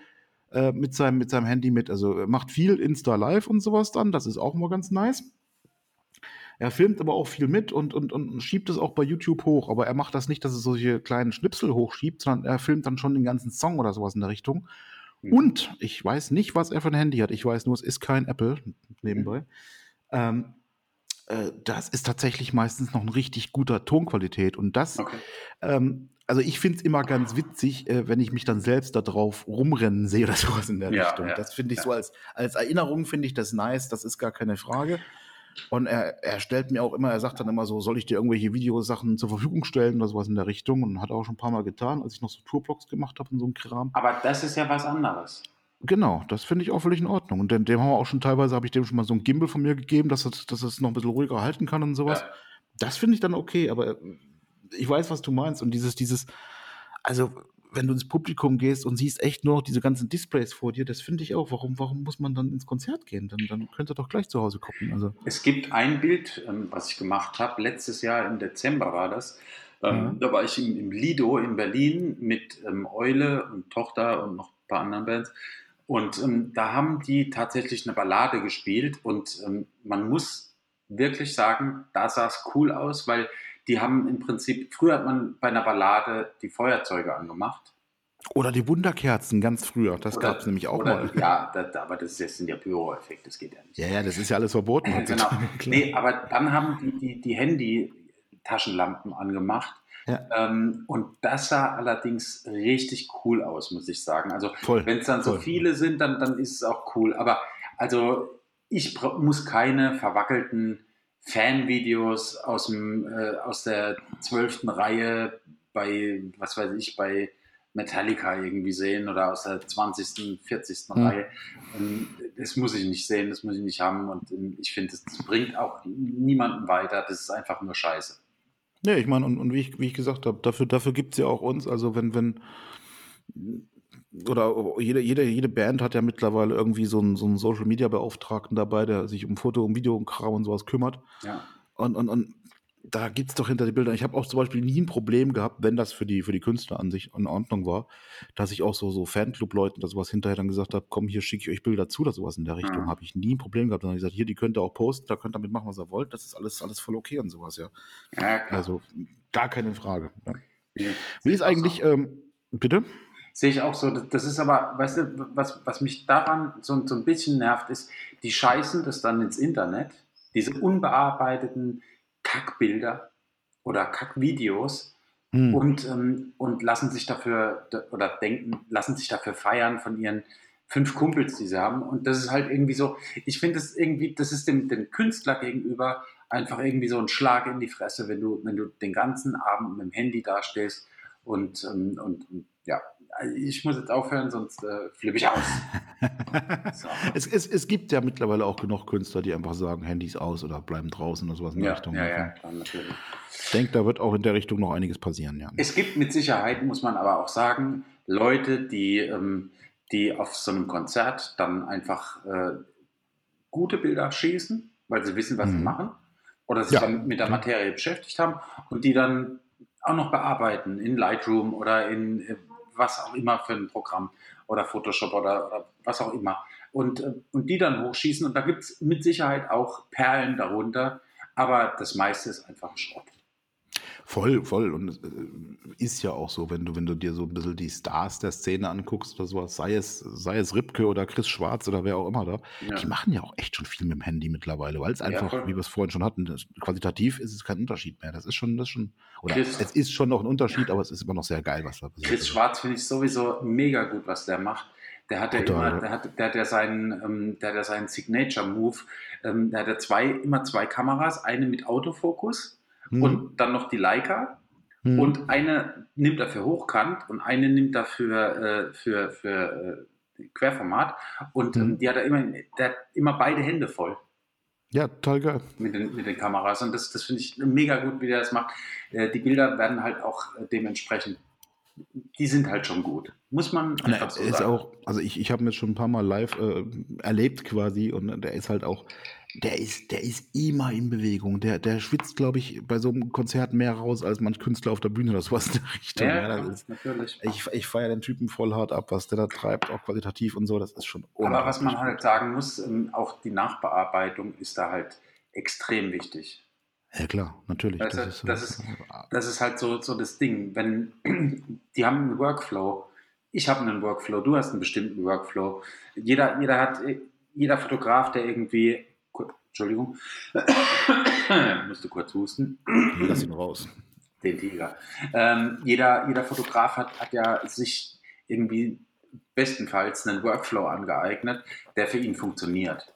[SPEAKER 2] äh, mit, seinem, mit seinem Handy mit. Also er macht viel Insta Live und sowas dann. Das ist auch immer ganz nice. Er filmt aber auch viel mit und, und, und schiebt es auch bei YouTube hoch. Aber er macht das nicht, dass er solche kleinen Schnipsel hochschiebt, sondern er filmt dann schon den ganzen Song oder sowas in der Richtung. Mhm. Und ich weiß nicht, was er für ein Handy hat. Ich weiß nur, es ist kein Apple nebenbei. Mhm. Ähm, äh, das ist tatsächlich meistens noch ein richtig guter Tonqualität. Und das, okay. ähm, also ich finde es immer ganz witzig, äh, wenn ich mich dann selbst da drauf rumrennen sehe oder sowas in der ja, Richtung. Ja, das finde ich ja. so als, als Erinnerung, finde ich das nice, das ist gar keine Frage. Und er, er stellt mir auch immer, er sagt dann immer so, soll ich dir irgendwelche Videosachen zur Verfügung stellen oder sowas in der Richtung? Und hat er auch schon ein paar Mal getan, als ich noch so Tourblogs gemacht habe und so ein Kram.
[SPEAKER 1] Aber das ist ja was anderes.
[SPEAKER 2] Genau, das finde ich auch völlig in Ordnung. Und dem, dem haben wir auch schon teilweise, habe ich dem schon mal so ein Gimbal von mir gegeben, dass es, dass es noch ein bisschen ruhiger halten kann und sowas. Ja. Das finde ich dann okay, aber ich weiß, was du meinst. Und dieses, dieses, also wenn du ins Publikum gehst und siehst echt nur noch diese ganzen Displays vor dir, das finde ich auch. Warum, warum muss man dann ins Konzert gehen? Dann, dann könnt ihr doch gleich zu Hause gucken. Also.
[SPEAKER 1] Es gibt ein Bild, ähm, was ich gemacht habe, letztes Jahr im Dezember war das. Ähm, mhm. Da war ich im, im, Lido in Berlin mit ähm, Eule und Tochter und noch ein paar anderen Bands. Und ähm, da haben die tatsächlich eine Ballade gespielt und ähm, man muss wirklich sagen, da sah es cool aus, weil die haben im Prinzip, früher hat man bei einer Ballade die Feuerzeuge angemacht.
[SPEAKER 2] Oder die Wunderkerzen ganz früher, das gab es nämlich auch oder, mal.
[SPEAKER 1] Ja, das, aber das, das sind ja Pyro-Effekte, das geht ja nicht.
[SPEAKER 2] Ja, ja, das ist ja alles verboten.
[SPEAKER 1] Äh, genau. Nee, aber dann haben die, die, die Handy-Taschenlampen angemacht. Ja. Ähm, und das sah allerdings richtig cool aus, muss ich sagen. Also wenn es dann voll. so viele sind, dann, dann ist es auch cool. Aber also ich muss keine verwackelten Fanvideos aus, dem, äh, aus der zwölften Reihe bei, was weiß ich, bei Metallica irgendwie sehen oder aus der 20., 40. Mhm. Reihe. Das muss ich nicht sehen, das muss ich nicht haben und ähm, ich finde, das bringt auch niemanden weiter, das ist einfach nur Scheiße.
[SPEAKER 2] Ja, ich meine, und, und wie, ich, wie ich gesagt habe, dafür, dafür gibt es ja auch uns, also wenn, wenn oder jede, jede, jede Band hat ja mittlerweile irgendwie so einen, so einen Social Media Beauftragten dabei, der sich um Foto, um Video und Kram und sowas kümmert. Ja. Und, und, und da gibt es doch hinter die Bilder. Ich habe auch zum Beispiel nie ein Problem gehabt, wenn das für die, für die Künstler an sich in Ordnung war, dass ich auch so, so Fanclub-Leuten oder sowas hinterher dann gesagt habe, komm, hier schicke ich euch Bilder zu oder sowas in der Richtung. Mhm. Habe ich nie ein Problem gehabt. Dann habe ich gesagt, hier, die könnt ihr auch posten, da könnt ihr damit machen, was ihr wollt. Das ist alles, alles voll okay und sowas, ja. ja also gar keine Frage. Ja, Wie ist eigentlich, ähm, bitte?
[SPEAKER 1] Sehe ich auch so. Das ist aber, weißt du, was, was mich daran so, so ein bisschen nervt, ist, die scheißen das dann ins Internet, diese unbearbeiteten Kackbilder oder Kackvideos hm. und, ähm, und lassen sich dafür oder denken, lassen sich dafür feiern von ihren fünf Kumpels, die sie haben. Und das ist halt irgendwie so, ich finde es irgendwie, das ist dem, dem Künstler gegenüber einfach irgendwie so ein Schlag in die Fresse, wenn du, wenn du den ganzen Abend mit dem Handy dastehst und, ähm, und, und ja, ich muss jetzt aufhören, sonst äh, flippe ich aus.
[SPEAKER 2] so. es, es, es, gibt ja mittlerweile auch genug Künstler, die einfach sagen, Handys aus oder bleiben draußen oder sowas in
[SPEAKER 1] der
[SPEAKER 2] ja, Richtung.
[SPEAKER 1] Ja, ja, klar, natürlich.
[SPEAKER 2] Ich denke, da wird auch in der Richtung noch einiges passieren, ja.
[SPEAKER 1] Es gibt mit Sicherheit, muss man aber auch sagen, Leute, die, ähm, die auf so einem Konzert dann einfach äh, gute Bilder schießen, weil sie wissen, was mhm. sie machen oder sich ja. dann mit der Materie beschäftigt haben und die dann auch noch bearbeiten in Lightroom oder in äh, was auch immer für ein Programm oder Photoshop oder, oder was auch immer. Und, äh, und die dann hochschießen. Und da gibt es mit Sicherheit auch Perlen darunter, aber das meiste ist einfach Schrott.
[SPEAKER 2] Voll, voll. Und es äh, ist ja auch so, wenn du, wenn du dir so ein bisschen die Stars der Szene anguckst oder sowas, sei es, sei es Ripke oder Chris Schwarz oder wer auch immer da,
[SPEAKER 1] Ja.
[SPEAKER 2] die machen ja auch echt schon viel mit dem Handy mittlerweile, weil es
[SPEAKER 1] Ja,
[SPEAKER 2] einfach,
[SPEAKER 1] voll.
[SPEAKER 2] wie wir es vorhin schon hatten, qualitativ ist es kein Unterschied mehr. Das ist schon, das ist schon, oder
[SPEAKER 1] Chris-
[SPEAKER 2] es ist schon noch ein Unterschied, aber es ist immer noch sehr geil, was da passiert.
[SPEAKER 1] Chris Schwarz finde ich sowieso mega gut, was der macht. Der hat ja immer,
[SPEAKER 2] ja.
[SPEAKER 1] der hat, der hat ja seinen, ähm, der hat ja seinen Signature-Move. Ähm, der hat ja zwei, immer zwei Kameras, eine mit Autofokus
[SPEAKER 2] Hm,
[SPEAKER 1] und dann noch die Leica.
[SPEAKER 2] hm.
[SPEAKER 1] Und eine nimmt er für Hochkant und eine nimmt er für, äh, für, für äh, Querformat. Und
[SPEAKER 2] Mhm.
[SPEAKER 1] die hat er immer, der hat immer beide Hände voll
[SPEAKER 2] ja, total geil.
[SPEAKER 1] mit den, mit den Kameras. Und das, das finde ich mega gut, wie der das macht. Äh, die Bilder werden halt auch äh, dementsprechend, die sind halt schon gut. Muss man
[SPEAKER 2] Na,
[SPEAKER 1] einfach so
[SPEAKER 2] er ist
[SPEAKER 1] sagen.
[SPEAKER 2] auch, also ich, ich habe ihn jetzt schon ein paar Mal live äh, erlebt quasi und der ist halt auch, der ist, der ist immer in Bewegung. Der, der schwitzt, glaube ich, bei so einem Konzert mehr raus als manch Künstler auf der Bühne oder sowas in der Richtung.
[SPEAKER 1] ja,
[SPEAKER 2] Ja, ist,
[SPEAKER 1] natürlich.
[SPEAKER 2] ich ich feiere den Typen voll hart ab, was der da treibt, auch qualitativ und so, das ist schon
[SPEAKER 1] Aber was man halt sagen muss, ähm, auch die Nachbearbeitung ist da halt extrem wichtig.
[SPEAKER 2] Ja klar, natürlich.
[SPEAKER 1] Das
[SPEAKER 2] Das
[SPEAKER 1] ist- das ist- Das ist halt so, so das Ding. Wenn die haben einen Workflow, ich habe einen Workflow, du hast einen bestimmten Workflow. Jeder, jeder hat, jeder Fotograf, der irgendwie, Entschuldigung, musste kurz husten,
[SPEAKER 2] Lass ihn raus.
[SPEAKER 1] den Tiger. Ähm, jeder, jeder Fotograf hat, hat ja sich irgendwie bestenfalls einen Workflow angeeignet, der für ihn funktioniert.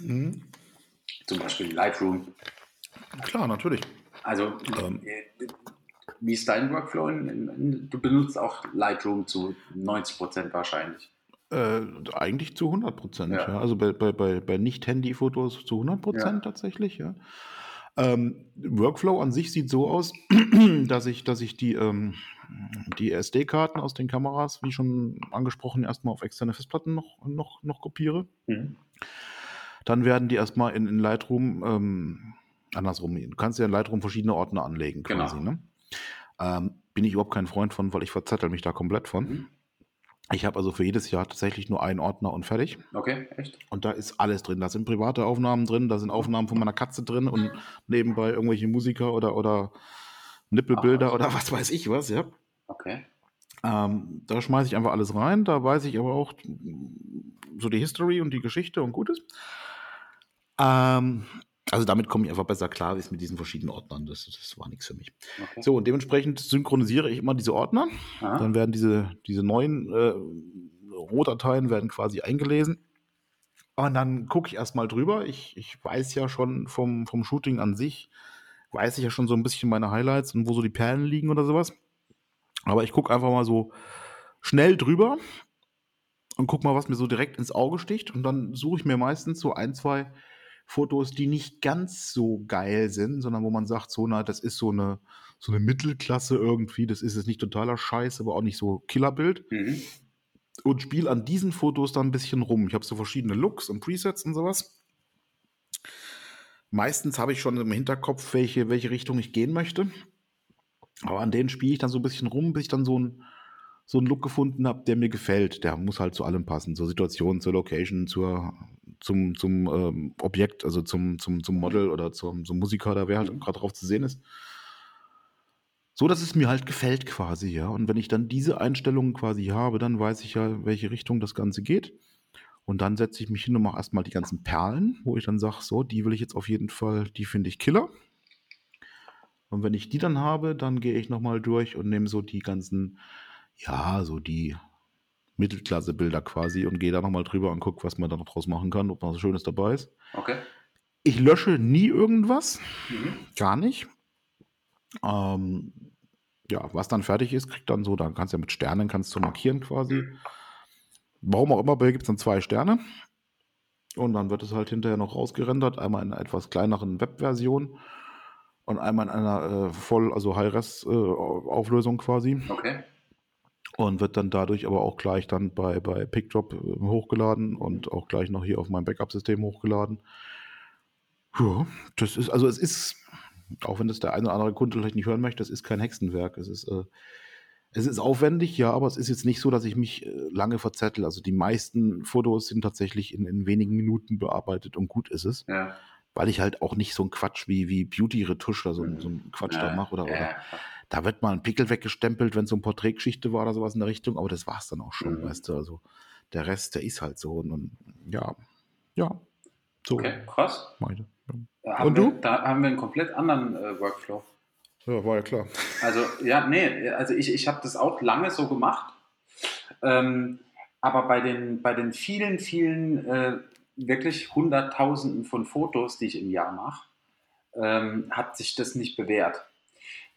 [SPEAKER 2] Mhm.
[SPEAKER 1] Zum Beispiel Lightroom.
[SPEAKER 2] Klar, natürlich.
[SPEAKER 1] Also,
[SPEAKER 2] Ähm.
[SPEAKER 1] äh, wie ist dein Workflow? Du benutzt auch Lightroom zu 90 Prozent wahrscheinlich.
[SPEAKER 2] Äh, eigentlich zu 100 Prozent,
[SPEAKER 1] Ja.
[SPEAKER 2] ja. Also bei, bei, bei, bei Nicht-Handy-Fotos zu 100 Prozent
[SPEAKER 1] Ja.
[SPEAKER 2] tatsächlich, ja. Ähm, Workflow an sich sieht so aus, dass ich, dass ich die, ähm, die SD-Karten aus den Kameras, wie schon angesprochen, erstmal auf externe Festplatten noch, noch, noch kopiere. Dann werden die erstmal in, in Lightroom, ähm, andersrum, du kannst ja in Lightroom verschiedene Ordner anlegen
[SPEAKER 1] Genau.
[SPEAKER 2] quasi. Ne? Ähm, bin ich überhaupt kein Freund von, weil ich verzettel mich da komplett von.
[SPEAKER 1] Mhm.
[SPEAKER 2] Ich habe also für jedes Jahr tatsächlich nur einen Ordner und fertig.
[SPEAKER 1] Okay, echt?
[SPEAKER 2] Und da ist alles drin. Da sind private Aufnahmen drin, da sind Aufnahmen von meiner Katze drin und nebenbei irgendwelche Musiker oder, oder Nippelbilder
[SPEAKER 1] Ach,
[SPEAKER 2] oder was weiß ich was, ja.
[SPEAKER 1] Okay.
[SPEAKER 2] Ähm, da schmeiße ich einfach alles rein. Da weiß ich aber auch so die History und die Geschichte und Gutes. Ähm, also damit komme ich einfach besser klar, wie es mit diesen verschiedenen Ordnern. Das, das war nichts für mich.
[SPEAKER 1] okay.
[SPEAKER 2] So, und dementsprechend synchronisiere ich immer diese Ordner.
[SPEAKER 1] Aha.
[SPEAKER 2] Dann werden diese, diese neuen äh, Rohdateien werden quasi eingelesen. Und dann gucke ich erstmal drüber. Ich, ich weiß ja schon vom, vom Shooting an sich, weiß ich ja schon so ein bisschen meine Highlights und wo so die Perlen liegen oder sowas. Aber ich gucke einfach mal so schnell drüber und guck mal, was mir so direkt ins Auge sticht. Und dann suche ich mir meistens so ein, zwei Fotos, die nicht ganz so geil sind, sondern wo man sagt, so, na, das ist so eine, so eine Mittelklasse irgendwie. Das ist jetzt nicht totaler Scheiß, aber auch nicht so Killerbild.
[SPEAKER 1] Mhm.
[SPEAKER 2] Und spiele an diesen Fotos dann ein bisschen rum. Ich habe so verschiedene Looks und Presets und sowas. Meistens habe ich schon im Hinterkopf, welche, welche Richtung ich gehen möchte. Aber an denen spiele ich dann so ein bisschen rum, bis ich dann so einen so einen Look gefunden habe, der mir gefällt. Der muss halt zu allem passen. Zur Situation, zur Location, zur, zum, zum ähm, Objekt, also zum, zum, zum Model oder zum, zum Musiker, da wer halt
[SPEAKER 1] Mhm.
[SPEAKER 2] gerade drauf zu sehen ist. So, dass es mir halt gefällt quasi, ja. Und wenn ich dann diese Einstellungen quasi habe, dann weiß ich ja, welche Richtung das Ganze geht. Und dann setze ich mich hin und mache erstmal die ganzen Perlen, wo ich dann sage, so, die will ich jetzt auf jeden Fall, die finde ich Killer. Und wenn ich die dann habe, dann gehe ich nochmal durch und nehme so die ganzen, ja, so die Mittelklasse-Bilder quasi und gehe da nochmal drüber und gucke, was man da noch draus machen kann, ob noch was Schönes dabei ist.
[SPEAKER 1] Okay.
[SPEAKER 2] Ich lösche nie irgendwas,
[SPEAKER 1] Mhm.
[SPEAKER 2] gar nicht. Ähm, ja, was dann fertig ist, kriegt dann so, dann kannst du ja mit Sternen kannst du markieren quasi. Warum auch immer, bei gibt es dann zwei Sterne. Und dann wird es halt hinterher noch rausgerendert, einmal in einer etwas kleineren Webversion und einmal in einer äh, voll, also High-Res-Auflösung quasi.
[SPEAKER 1] Okay.
[SPEAKER 2] Und wird dann dadurch aber auch gleich dann bei, bei PickDrop äh, hochgeladen und auch gleich noch hier auf meinem Backup-System hochgeladen. Ja, das ist, also es ist, auch wenn das der eine oder andere Kunde vielleicht nicht hören möchte, es ist kein Hexenwerk. Es ist, äh, es ist aufwendig, ja, aber es ist jetzt nicht so, dass ich mich äh, lange verzettel. Also die meisten Fotos sind tatsächlich in, in wenigen Minuten bearbeitet und gut ist es.
[SPEAKER 1] Ja.
[SPEAKER 2] weil ich halt auch nicht so ein Quatsch wie, wie Beauty-Retusch oder so, so einen Quatsch da mache oder, oder da wird mal ein Pickel weggestempelt, wenn so ein Porträtgeschichte war oder sowas in der Richtung, aber das war es dann auch schon, mhm. weißt du, also der Rest, der ist halt so und, und ja, ja,
[SPEAKER 1] so. Okay, krass.
[SPEAKER 2] Meine,
[SPEAKER 1] ja. Und du? Wir, da haben wir einen komplett anderen äh, Workflow.
[SPEAKER 2] Ja, war ja klar.
[SPEAKER 1] Also, ja, nee, also ich, ich habe das auch lange so gemacht. Ähm, aber bei den, bei den vielen, vielen, äh, wirklich Hunderttausenden von Fotos, die ich im Jahr mache, ähm, hat sich das nicht bewährt.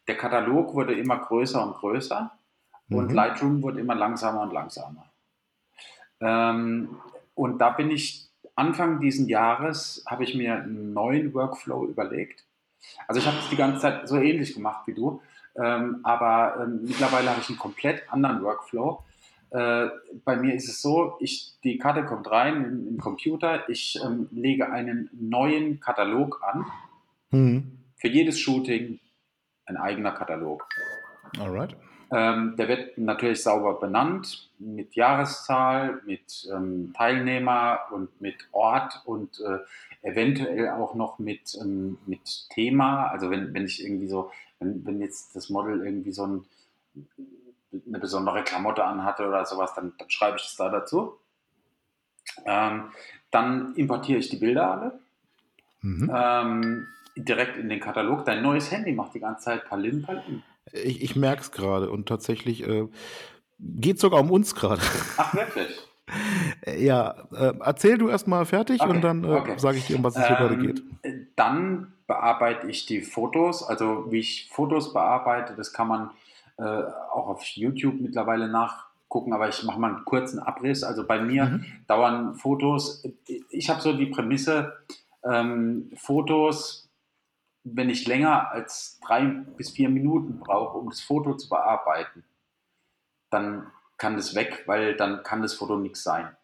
[SPEAKER 1] Der Katalog wurde immer größer und größer mhm. und Lightroom wurde immer langsamer und langsamer. Ähm, und da bin ich Anfang dieses Jahres, habe ich mir einen neuen Workflow überlegt. Also ich habe es die ganze Zeit so ähnlich gemacht wie du, ähm, aber ähm, mittlerweile habe ich einen komplett anderen Workflow. Äh, bei mir ist es so, ich, die Karte kommt rein in, in den Computer, ich ähm, lege einen neuen Katalog an. Mhm. Für jedes Shooting ein eigener Katalog.
[SPEAKER 2] Alright.
[SPEAKER 1] Ähm, der wird natürlich sauber benannt mit Jahreszahl, mit ähm, Teilnehmer und mit Ort und äh, eventuell auch noch mit, ähm, mit Thema. Also wenn, wenn ich irgendwie so, wenn, wenn jetzt das Model irgendwie so ein, eine besondere Klamotte anhatte oder sowas, dann, dann schreibe ich das da dazu. Ähm, dann importiere ich die Bilder alle. Mhm. Ähm, direkt in den Katalog. Dein neues Handy macht die ganze Zeit Palim Palim.
[SPEAKER 2] Ich, ich merke es gerade und tatsächlich äh, geht sogar um uns gerade.
[SPEAKER 1] Ach, wirklich?
[SPEAKER 2] ja, äh, erzähl du erstmal fertig okay, und dann äh, okay. sage ich dir, um was es hier ähm, gerade geht.
[SPEAKER 1] Dann bearbeite ich die Fotos. Also, wie ich Fotos bearbeite, das kann man äh, auch auf YouTube mittlerweile nachgucken, aber ich mache mal einen kurzen Abriss. Also, bei mir mhm. dauern Fotos, ich habe so die Prämisse, ähm, Fotos wenn ich länger als drei bis vier Minuten brauche, um das Foto zu bearbeiten, dann kann das weg, weil dann kann das Foto nichts sein.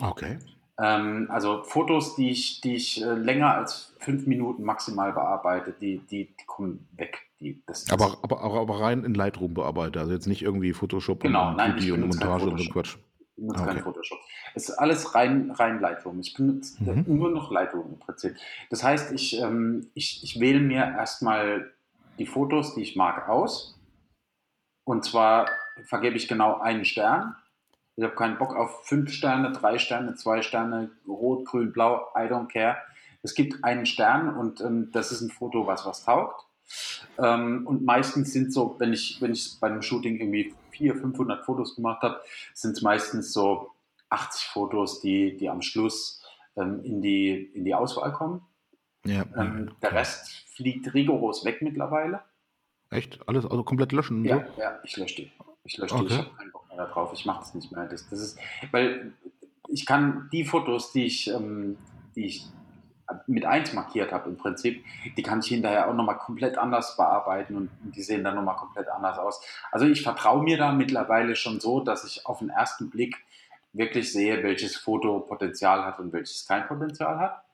[SPEAKER 2] Okay.
[SPEAKER 1] Ähm, also Fotos, die ich, die ich äh, länger als fünf Minuten maximal bearbeite, die, die, die kommen weg. Die,
[SPEAKER 2] das, aber, aber, aber, rein in Lightroom bearbeite, also jetzt nicht irgendwie Photoshop
[SPEAKER 1] genau,
[SPEAKER 2] und
[SPEAKER 1] nein,
[SPEAKER 2] Video und Montage und so Quatsch.
[SPEAKER 1] Ich benutze okay. kein Photoshop. Es ist alles rein, rein Lightroom. Ich benutze mhm. nur noch Lightroom im Prinzip. Das heißt, ich, ähm, ich, ich wähle mir erstmal die Fotos, die ich mag, aus. Und zwar vergebe ich genau einen Stern. Ich habe keinen Bock auf fünf Sterne, drei Sterne, zwei Sterne, rot, grün, blau, I don't care. Es gibt einen Stern und ähm, das ist ein Foto, was was taugt. Ähm, und meistens sind so, wenn ich, wenn ich bei einem Shooting irgendwie 400, 500 Fotos gemacht habe, sind es meistens so 80 Fotos, die, die am Schluss ähm, in, die, in die Auswahl kommen. Ja, ähm, der Rest fliegt rigoros weg mittlerweile.
[SPEAKER 2] Echt? Alles also komplett löschen?
[SPEAKER 1] Ja, so? ja ich lösche die. Ich lösche okay. die, ich habe keinen Bock mehr darauf. Ich mache das nicht mehr. Das, das ist, weil ich kann die Fotos, die ich, ähm, die ich mit 1 markiert habe im Prinzip, die kann ich hinterher auch nochmal komplett anders bearbeiten und die sehen dann nochmal komplett anders aus. Also ich vertraue mir da mittlerweile schon so, dass ich auf den ersten Blick wirklich sehe, welches Foto Potenzial hat und welches kein Potenzial hat.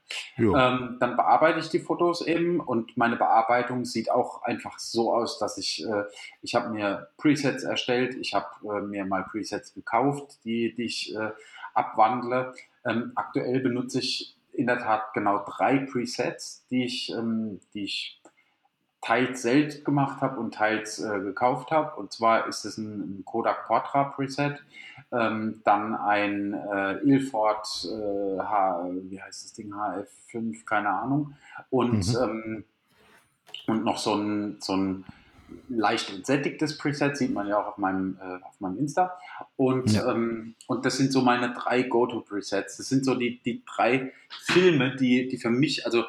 [SPEAKER 1] Ähm, dann bearbeite ich die Fotos eben und meine Bearbeitung sieht auch einfach so aus, dass ich, äh, ich habe mir Presets erstellt, ich habe äh, mir mal Presets gekauft, die, die ich äh, abwandle. Ähm, aktuell benutze ich in der Tat genau drei Presets, die ich, ähm, die ich teils selbst gemacht habe und teils äh, gekauft habe. Und zwar ist es ein, ein Kodak Portra Preset, ähm, dann ein äh, Ilford äh, H, wie heißt das Ding, HF5, keine Ahnung, und, mhm. ähm, und noch so ein, so ein leicht entsättigtes Preset, sieht man ja auch auf meinem, äh, auf meinem Insta. Und, ja. ähm, und das sind so meine drei Go-To-Presets. Das sind so die, die drei Filme, die, die für mich, also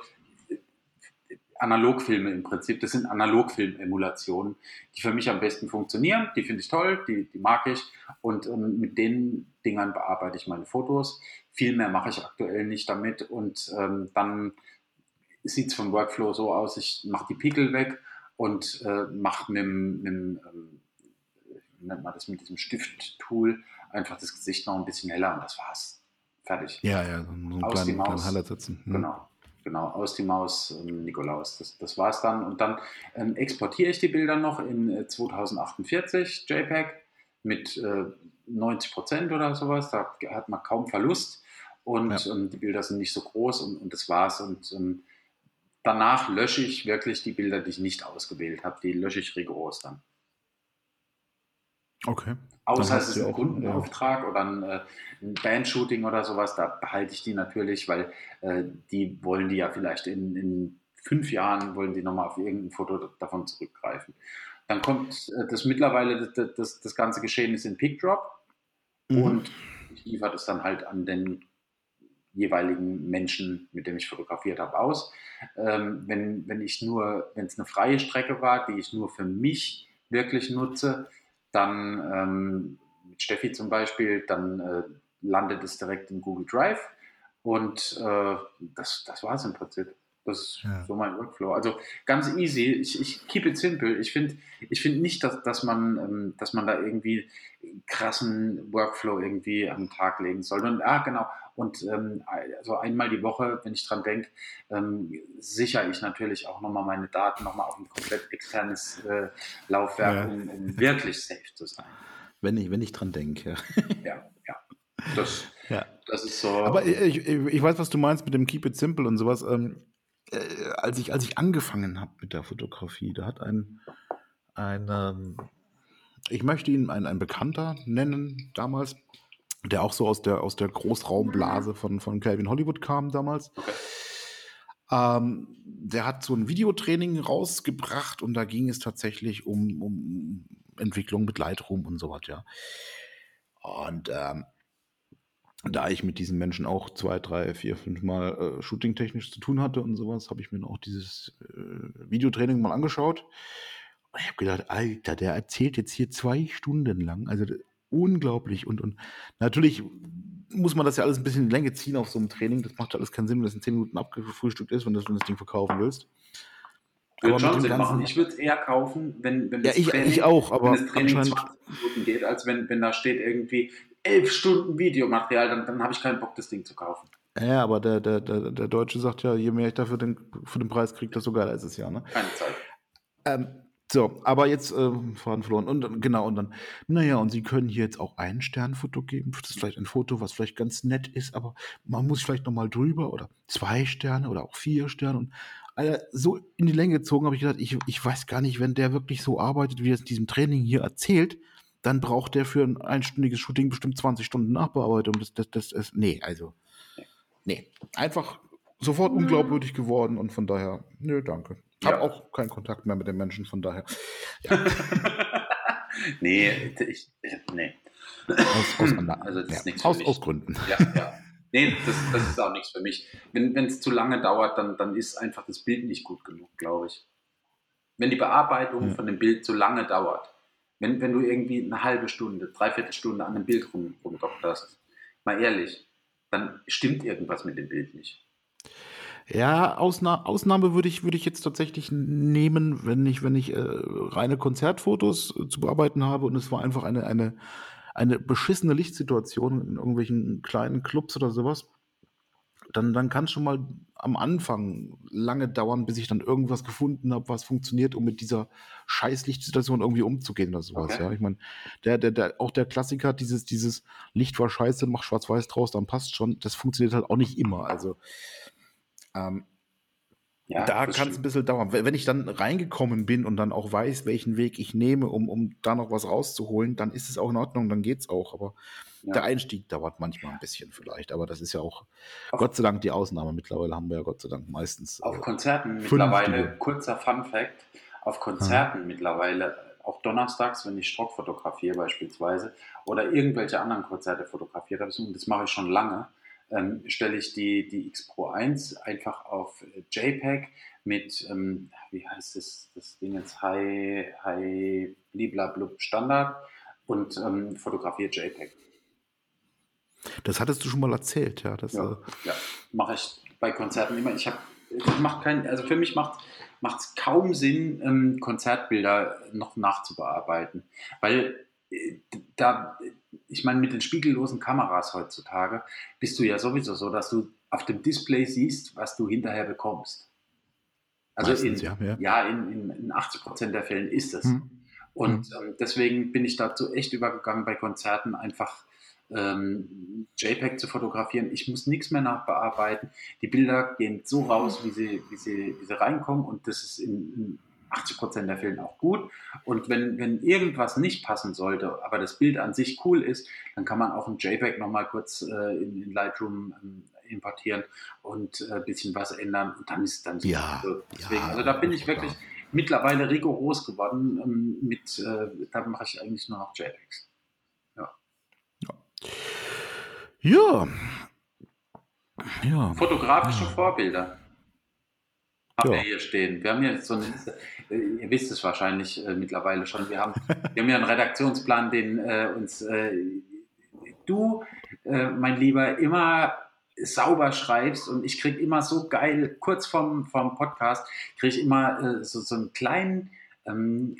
[SPEAKER 1] Analogfilme im Prinzip, das sind Analogfilm-Emulationen, die für mich am besten funktionieren. Die finde ich toll, die, die mag ich. Und ähm, mit den Dingern bearbeite ich meine Fotos. Viel mehr mache ich aktuell nicht damit. Und ähm, dann sieht es vom Workflow so aus, ich mache die Pickel weg und äh, mache mit dem, ähm, nennt man das mit diesem Stift-Tool, einfach das Gesicht noch ein bisschen heller und das war's. Fertig.
[SPEAKER 2] Ja, ja, so einen aus kleinen, kleinen Highlight setzen.
[SPEAKER 1] Hm. Genau. Genau, aus die Maus, ähm, Nikolaus. Das, das war es dann. Und dann ähm, exportiere ich die Bilder noch in 2048 JPEG mit äh, 90 Prozent oder sowas. Da hat man kaum Verlust. und ja. ähm, die Bilder sind nicht so groß und, und das war's. Und ähm, danach lösche ich wirklich die Bilder, die ich nicht ausgewählt habe. Die lösche ich rigoros dann.
[SPEAKER 2] Okay.
[SPEAKER 1] Außer es ist ein Kundenauftrag ja. oder ein, äh, ein Bandshooting oder sowas, da behalte ich die natürlich, weil äh, die wollen die ja vielleicht in, in fünf Jahren, wollen die nochmal auf irgendein Foto davon zurückgreifen. Dann kommt äh, das mittlerweile, das, das, das ganze Geschehen ist in PickDrop mhm. und ich liefere das dann halt an den jeweiligen Menschen, mit dem ich fotografiert habe, aus. Ähm, wenn, wenn ich nur, wenn es eine freie Strecke war, die ich nur für mich wirklich nutze, dann ähm, mit Steffi zum Beispiel, dann äh, landet es direkt in Google Drive und äh, das, das war es im Prinzip. Das ist ja. so mein Workflow. Also ganz easy. Ich, ich keep it simple. Ich finde ich find nicht, dass, dass, man, ähm, dass man da irgendwie krassen Workflow irgendwie am Tag legen soll. Und ah, genau. Und ähm, also einmal die Woche, wenn ich dran denke, ähm, sichere ich natürlich auch nochmal meine Daten nochmal auf ein komplett externes äh, Laufwerk, ja. um, um, wirklich safe zu sein.
[SPEAKER 2] Wenn ich, wenn ich dran denke.
[SPEAKER 1] ja, ja. Das, ja. das ist so.
[SPEAKER 2] Aber ich, ich, weiß, was du meinst mit dem Keep It Simple und sowas. Ähm, äh, als, ich, als ich angefangen habe mit der Fotografie, da hat ein, ein ähm, ich möchte ihn ein, ein Bekannter nennen damals, der auch so aus der, aus der Großraumblase von, von Calvin Hollywood kam damals. Ähm, der hat so ein Videotraining rausgebracht und da ging es tatsächlich um, um Entwicklung mit Lightroom und so was, ja. Und ähm, da ich mit diesen Menschen auch zwei, drei, vier, fünf Mal äh, shootingtechnisch zu tun hatte und sowas, habe ich mir auch dieses äh, Videotraining mal angeschaut. Und ich habe gedacht, Alter, der erzählt jetzt hier zwei Stunden lang. Also unglaublich. Und, und natürlich muss man das ja alles ein bisschen in Länge ziehen auf so einem Training. Das macht alles keinen Sinn, wenn das in zehn Minuten abgefrühstückt ist, wenn du das Ding verkaufen willst.
[SPEAKER 1] Würde schon Sinn machen. Ich würde es eher kaufen, wenn, wenn
[SPEAKER 2] das ja, ich, Training, ich auch, aber
[SPEAKER 1] wenn das Training 20 Minuten geht, als wenn, wenn da steht irgendwie elf Stunden Videomaterial, dann, dann habe ich keinen Bock, das Ding zu kaufen.
[SPEAKER 2] Ja, aber der, der, der, der Deutsche sagt ja, je mehr ich dafür den, für den Preis kriege, desto geiler ist es ja. Ne?
[SPEAKER 1] Keine Zeit.
[SPEAKER 2] Ähm, so, aber jetzt äh, Faden verloren. Und genau, und dann, naja, und Sie können hier jetzt auch ein Sternfoto geben. Das ist vielleicht ein Foto, was vielleicht ganz nett ist, aber man muss vielleicht nochmal drüber oder zwei Sterne oder auch vier Sterne. Und Alter, so in die Länge gezogen habe ich gedacht, ich, ich weiß gar nicht, wenn der wirklich so arbeitet, wie er es in diesem Training hier erzählt, dann braucht der für ein einstündiges Shooting bestimmt 20 Stunden Nachbearbeitung. Das, das, das ist, nee, also, nee. Einfach sofort unglaubwürdig geworden und von daher, nö, danke. Ich ja. habe auch keinen Kontakt mehr mit den Menschen, von daher. Ja.
[SPEAKER 1] nee, ich, nee.
[SPEAKER 2] Aus, aus, also das ja, aus, aus, Gründen.
[SPEAKER 1] Ja, ja. Nee, das, das ist auch nichts für mich. Wenn es zu lange dauert, dann, dann ist einfach das Bild nicht gut genug, glaube ich. Wenn die Bearbeitung ja. von dem Bild zu lange dauert, wenn, wenn du irgendwie eine halbe Stunde, dreiviertel Stunde an einem Bild rum, rumdokterst, mal ehrlich, dann stimmt irgendwas mit dem Bild nicht.
[SPEAKER 2] Ja, Ausna Ausnahme würde ich, würde ich jetzt tatsächlich nehmen, wenn ich, wenn ich äh, reine Konzertfotos äh, zu bearbeiten habe und es war einfach eine, eine, eine beschissene Lichtsituation in irgendwelchen kleinen Clubs oder sowas. Dann, dann kann es schon mal am Anfang lange dauern, bis ich dann irgendwas gefunden habe, was funktioniert, um mit dieser scheiß Lichtsituation irgendwie umzugehen oder sowas. Okay. Ja, ich meine, der, der, der, auch der Klassiker, dieses, dieses Licht war scheiße, mach schwarz-weiß draus, dann passt schon. Das funktioniert halt auch nicht immer. Also ähm, ja, da kann es ein bisschen dauern. Wenn ich dann reingekommen bin und dann auch weiß, welchen Weg ich nehme, um, um da noch was rauszuholen, dann ist es auch in Ordnung, dann geht es auch. Aber ja. der Einstieg dauert manchmal ein bisschen vielleicht. Aber das ist ja auch auf, Gott sei Dank die Ausnahme. Mittlerweile haben wir ja Gott sei Dank meistens.
[SPEAKER 1] Auf äh, Konzerten mittlerweile, kurzer Fun Fact, auf Konzerten hm. mittlerweile, auch donnerstags, wenn ich Strock fotografiere beispielsweise, oder irgendwelche anderen Konzerte fotografiert habe, das mache ich schon lange ähm, stelle ich die, die X Pro 1 einfach auf äh, JPEG mit, ähm, wie heißt das, das Ding jetzt, High, High Bliblablub Standard und ähm, fotografiere JPEG.
[SPEAKER 2] Das hattest du schon mal erzählt, ja. Das,
[SPEAKER 1] ja, äh ja mache ich bei Konzerten immer. Ich habe, macht kein, also für mich macht es kaum Sinn, ähm, Konzertbilder noch nachzubearbeiten, weil äh, da ich meine, mit den spiegellosen Kameras heutzutage bist du ja sowieso so, dass du auf dem Display siehst, was du hinterher bekommst. Also Meistens, in, ja, ja. ja in, in, in, 80 Prozent der Fällen ist es. Hm. Und hm. ähm, deswegen bin ich dazu echt übergegangen, bei Konzerten einfach ähm, JPEG zu fotografieren. Ich muss nichts mehr nachbearbeiten. Die Bilder gehen so raus, wie sie, wie sie, wie sie reinkommen und das ist in, in 80 Prozent der Fälle auch gut. Und wenn, wenn irgendwas nicht passen sollte, aber das Bild an sich cool ist, dann kann man auch ein JPEG nochmal kurz äh, in, in, Lightroom ähm, importieren und äh, ein bisschen was ändern und dann ist dann so.
[SPEAKER 2] Ja,
[SPEAKER 1] Deswegen,
[SPEAKER 2] ja,
[SPEAKER 1] also da bin ich
[SPEAKER 2] klar.
[SPEAKER 1] wirklich mittlerweile rigoros geworden ähm, mit, äh, da mache ich eigentlich nur noch JPEGs.
[SPEAKER 2] Ja. Ja.
[SPEAKER 1] Fotografische
[SPEAKER 2] Ja.
[SPEAKER 1] Vorbilder haben
[SPEAKER 2] Ja.
[SPEAKER 1] wir hier stehen. Wir haben hier so eine Liste, ihr wisst es wahrscheinlich äh, mittlerweile schon, wir haben, wir haben ja einen Redaktionsplan, den äh, uns äh, du, äh, mein Lieber, immer sauber schreibst und ich kriege immer so geil, kurz vorm, vorm Podcast, kriege ich immer äh, so, so einen kleinen ähm,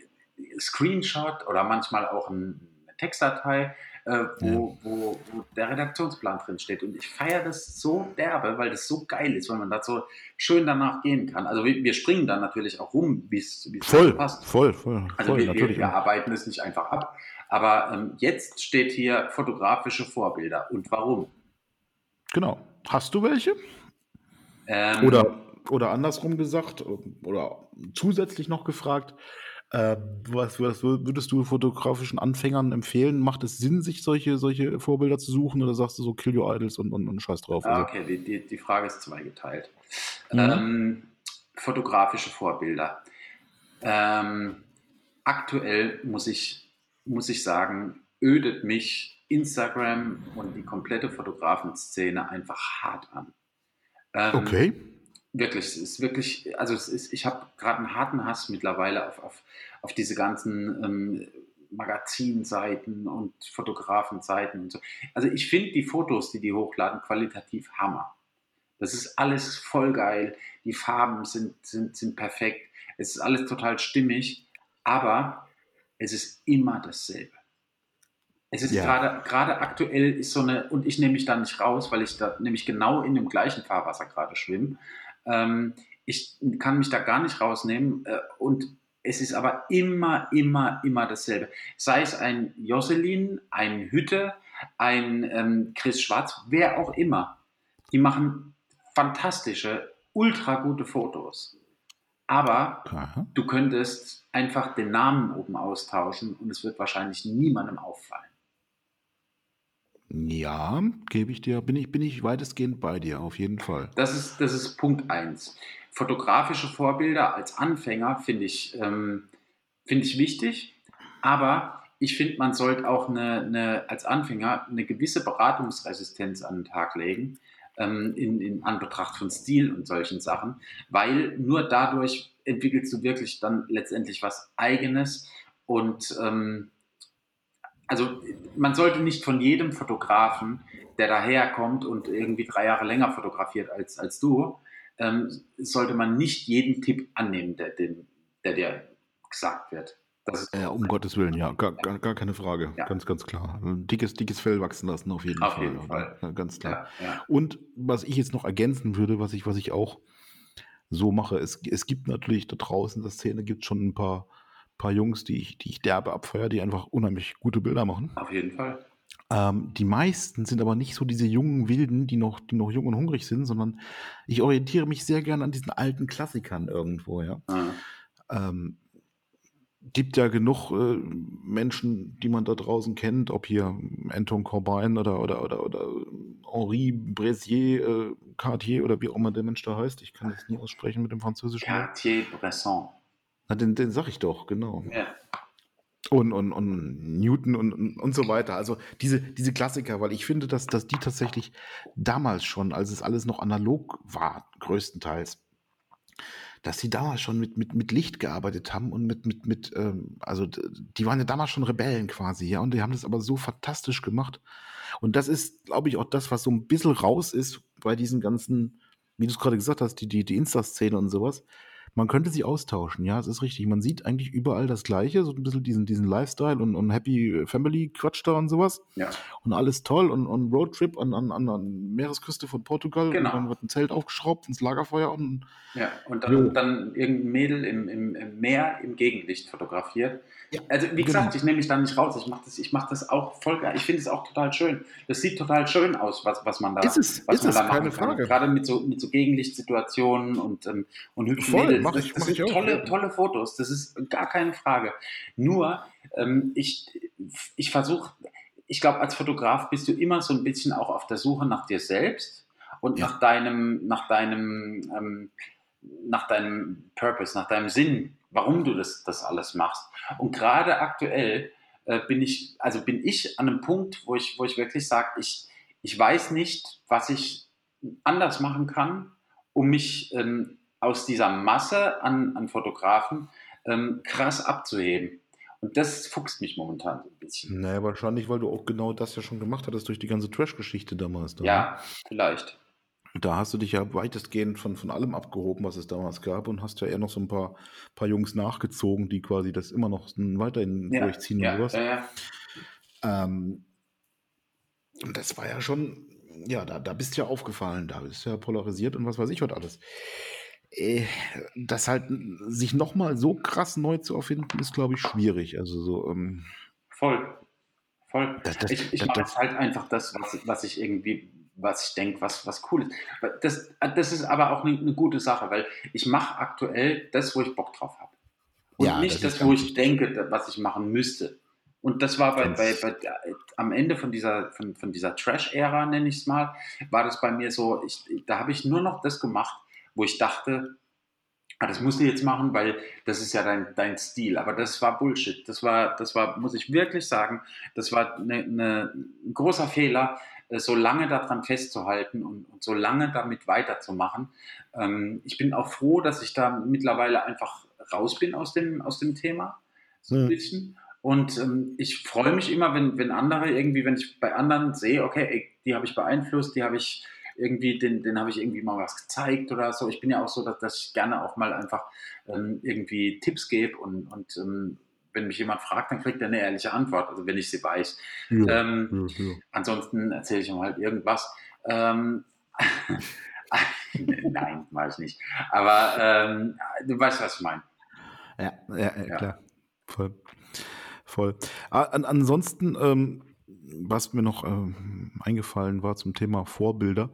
[SPEAKER 1] Screenshot oder manchmal auch ein, eine Textdatei, äh, wo, wo, wo der Redaktionsplan drin steht. Und ich feiere das so derbe, weil das so geil ist, weil man da so schön danach gehen kann. Also wir, wir springen dann natürlich auch rum, wie es
[SPEAKER 2] Voll,
[SPEAKER 1] passt.
[SPEAKER 2] voll, voll,
[SPEAKER 1] Also
[SPEAKER 2] voll,
[SPEAKER 1] wir, wir,
[SPEAKER 2] natürlich.
[SPEAKER 1] wir arbeiten es nicht einfach ab. Aber ähm, jetzt steht hier fotografische Vorbilder. Und warum?
[SPEAKER 2] Genau. Hast du welche?
[SPEAKER 1] Ähm,
[SPEAKER 2] Oder, oder andersrum gesagt, oder zusätzlich noch gefragt, äh, was, was würdest du fotografischen Anfängern empfehlen? Macht es Sinn, sich solche, solche Vorbilder zu suchen oder sagst du so Kill Your Idols und, und, und Scheiß drauf?
[SPEAKER 1] Ah,
[SPEAKER 2] Also,
[SPEAKER 1] okay, die, die, die Frage ist zweigeteilt.
[SPEAKER 2] Mhm.
[SPEAKER 1] Ähm, fotografische Vorbilder. Ähm, aktuell muss ich, muss ich sagen, ödet mich Instagram und die komplette Fotografenszene einfach hart an. Ähm,
[SPEAKER 2] okay.
[SPEAKER 1] Wirklich, es ist wirklich, also es ist, ich habe gerade einen harten Hass mittlerweile auf, auf, auf diese ganzen ähm, Magazinseiten und Fotografenseiten und so. Also ich finde die Fotos, die die hochladen, qualitativ Hammer. Das ist alles voll geil. Die Farben sind, sind, sind perfekt. Es ist alles total stimmig, aber es ist immer dasselbe. Es ist
[SPEAKER 2] Ja.
[SPEAKER 1] gerade gerade aktuell ist so eine, und ich nehme mich da nicht raus, weil ich da nämlich genau in dem gleichen Fahrwasser gerade schwimme. Ähm, ich kann mich da gar nicht rausnehmen äh, und es ist aber immer, immer, immer dasselbe. Sei es ein Jocelyn, ein Hütte, ein ähm, Chris Schwarz, wer auch immer. Die machen fantastische, ultra gute Fotos. Aber
[SPEAKER 2] Aha.
[SPEAKER 1] du könntest einfach den Namen oben austauschen und es wird wahrscheinlich niemandem auffallen.
[SPEAKER 2] Ja, gebe ich dir, bin ich, bin ich weitestgehend bei dir, auf jeden Fall.
[SPEAKER 1] Das ist, das ist Punkt 1. Fotografische Vorbilder als Anfänger finde ich, ähm, finde ich wichtig, aber ich finde, man sollte auch eine, eine, als Anfänger eine gewisse Beratungsresistenz an den Tag legen, ähm, in, in Anbetracht von Stil und solchen Sachen, weil nur dadurch entwickelst du wirklich dann letztendlich was Eigenes und ähm, also man sollte nicht von jedem Fotografen, der daherkommt und irgendwie drei Jahre länger fotografiert als, als du, ähm, sollte man nicht jeden Tipp annehmen, der, den, der dir gesagt wird. Das ist
[SPEAKER 2] Ja, um Gottes Willen, ja, gar, gar, gar keine Frage.
[SPEAKER 1] Ja.
[SPEAKER 2] Ganz, ganz klar. Dickes, dickes Fell wachsen lassen, auf jeden
[SPEAKER 1] Auf
[SPEAKER 2] Fall.
[SPEAKER 1] jeden? Fall.
[SPEAKER 2] Ja, ganz klar.
[SPEAKER 1] ja.
[SPEAKER 2] Und was ich jetzt noch ergänzen würde, was ich, was ich auch so mache, es, es gibt natürlich da draußen in der Szene gibt schon ein paar, paar Jungs, die ich, die ich derbe abfeuere, die einfach unheimlich gute Bilder machen.
[SPEAKER 1] Auf jeden Fall.
[SPEAKER 2] Ähm, die meisten sind aber nicht so diese jungen Wilden, die noch, die noch jung und hungrig sind, sondern ich orientiere mich sehr gerne an diesen alten Klassikern irgendwo, ja.
[SPEAKER 1] Ja.
[SPEAKER 2] Ähm, gibt ja genug äh, Menschen, die man da draußen kennt, ob hier Anton Corbin oder, oder, oder, oder Henri Bressier, äh, Cartier oder wie auch immer der Mensch da heißt. Ich kann das nie aussprechen mit dem französischen.
[SPEAKER 1] Cartier-Bresson.
[SPEAKER 2] Na, den, den sag ich doch, genau.
[SPEAKER 1] Ja.
[SPEAKER 2] Und, und, und Newton und, und, so weiter. Also diese, diese Klassiker, weil ich finde, dass, dass die tatsächlich damals schon, als es alles noch analog war, größtenteils, dass die damals schon mit, mit, mit Licht gearbeitet haben und mit, mit, mit ähm, also die waren ja damals schon Rebellen quasi, ja, und die haben das aber so fantastisch gemacht. Und das ist, glaube ich, auch das, was so ein bisschen raus ist bei diesen ganzen, wie du es gerade gesagt hast, die, die, die Insta-Szene und sowas. Man könnte sie austauschen, ja, es ist richtig. Man sieht eigentlich überall das Gleiche, so ein bisschen diesen, diesen Lifestyle und, und Happy Family Quatsch da und sowas.
[SPEAKER 1] Ja.
[SPEAKER 2] Und alles toll und, und Roadtrip an, an, an der Meeresküste von Portugal.
[SPEAKER 1] Genau.
[SPEAKER 2] Und dann wird ein Zelt aufgeschraubt ins Lagerfeuer und
[SPEAKER 1] Ja, und dann,
[SPEAKER 2] Jo.
[SPEAKER 1] dann irgendein Mädel im, im, im Meer im Gegenlicht fotografiert.
[SPEAKER 2] Ja,
[SPEAKER 1] also wie
[SPEAKER 2] genau.
[SPEAKER 1] gesagt, ich nehme mich da nicht raus. Ich mache das, ich mach das auch voll. Ich finde es auch total schön. Das sieht total schön aus, was, was man da,
[SPEAKER 2] Ist es,
[SPEAKER 1] was
[SPEAKER 2] ist
[SPEAKER 1] man
[SPEAKER 2] es,
[SPEAKER 1] da machen
[SPEAKER 2] keine
[SPEAKER 1] kann.
[SPEAKER 2] Frage.
[SPEAKER 1] Gerade mit so, mit so Gegenlichtsituationen und, ähm, und hübschen
[SPEAKER 2] Voll,
[SPEAKER 1] Mädels.
[SPEAKER 2] Mach
[SPEAKER 1] Das,
[SPEAKER 2] ich-
[SPEAKER 1] das
[SPEAKER 2] mach
[SPEAKER 1] sind
[SPEAKER 2] ich
[SPEAKER 1] tolle, tolle Fotos. Das ist gar keine Frage. Nur, ähm, ich, ich versuche, ich glaube, als Fotograf bist du immer so ein bisschen auch auf der Suche nach dir selbst und
[SPEAKER 2] Ja.
[SPEAKER 1] nach deinem, nach deinem, ähm, nach deinem Purpose, nach deinem Sinn, warum du das, das alles machst. Und gerade aktuell äh, bin ich, also bin ich an einem Punkt, wo ich, wo ich wirklich sage, ich, ich weiß nicht, was ich anders machen kann, um mich ähm, aus dieser Masse an, an Fotografen ähm, krass abzuheben. Und das fuchst mich momentan so ein bisschen.
[SPEAKER 2] Naja, wahrscheinlich, weil du auch genau das ja schon gemacht hattest durch die ganze Trash-Geschichte damals. Da, ne?
[SPEAKER 1] Ja, vielleicht.
[SPEAKER 2] Da hast du dich ja weitestgehend von, von allem abgehoben, was es damals gab und hast ja eher noch so ein paar, paar Jungs nachgezogen, die quasi das immer noch weiterhin
[SPEAKER 1] Ja,
[SPEAKER 2] durchziehen
[SPEAKER 1] ja,
[SPEAKER 2] und sowas.
[SPEAKER 1] ja, ja.
[SPEAKER 2] Ähm, und das war ja schon, ja, da, da bist du ja aufgefallen, da bist du ja polarisiert und was weiß ich was alles. Äh, das halt sich nochmal so krass neu zu erfinden, ist, glaube ich, schwierig. Also so, ähm,
[SPEAKER 1] Voll. Voll.
[SPEAKER 2] Das- das-
[SPEAKER 1] ich ich mache halt einfach das, was, was ich irgendwie, was ich denke, was, was cool ist. Das, das ist aber auch eine, eine gute Sache, weil ich mache aktuell das, wo ich Bock drauf habe. Und
[SPEAKER 2] Ja,
[SPEAKER 1] nicht
[SPEAKER 2] das
[SPEAKER 1] das, wo ich denke, was ich machen müsste. Und das war bei, bei, bei, am Ende von dieser, von, von dieser Trash-Ära, nenne ich es mal, war das bei mir so, ich, da habe ich nur noch das gemacht, wo ich dachte, ah, das musst du jetzt machen, weil das ist ja dein, dein Stil. Aber das war Bullshit. Das war, das war, muss ich wirklich sagen, das war eine, eine, ein großer Fehler, äh, so lange daran festzuhalten und, und so lange damit weiterzumachen. Ähm, ich bin auch froh, dass ich da mittlerweile einfach raus bin aus dem, aus dem Thema. So ein
[SPEAKER 2] Mhm.
[SPEAKER 1] bisschen. Und ähm, ich freue mich immer, wenn, wenn andere irgendwie, wenn ich bei anderen sehe, okay, ey, die habe ich beeinflusst, die habe ich irgendwie, den, den habe ich irgendwie mal was gezeigt oder so. Ich bin ja auch so, dass, dass ich gerne auch mal einfach ähm, irgendwie Tipps gebe und, und ähm, wenn mich jemand fragt, dann kriegt er eine ehrliche Antwort, also wenn ich sie weiß.
[SPEAKER 2] ja,
[SPEAKER 1] Ähm,
[SPEAKER 2] ja, ja.
[SPEAKER 1] Ansonsten erzähle ich ihm halt irgendwas. Ähm, Nein, mache ich nicht. Aber ähm, du weißt, was ich meine.
[SPEAKER 2] Ja, ja, klar. Voll. Voll. An, ansonsten, ähm, was mir noch ähm, eingefallen war zum Thema Vorbilder.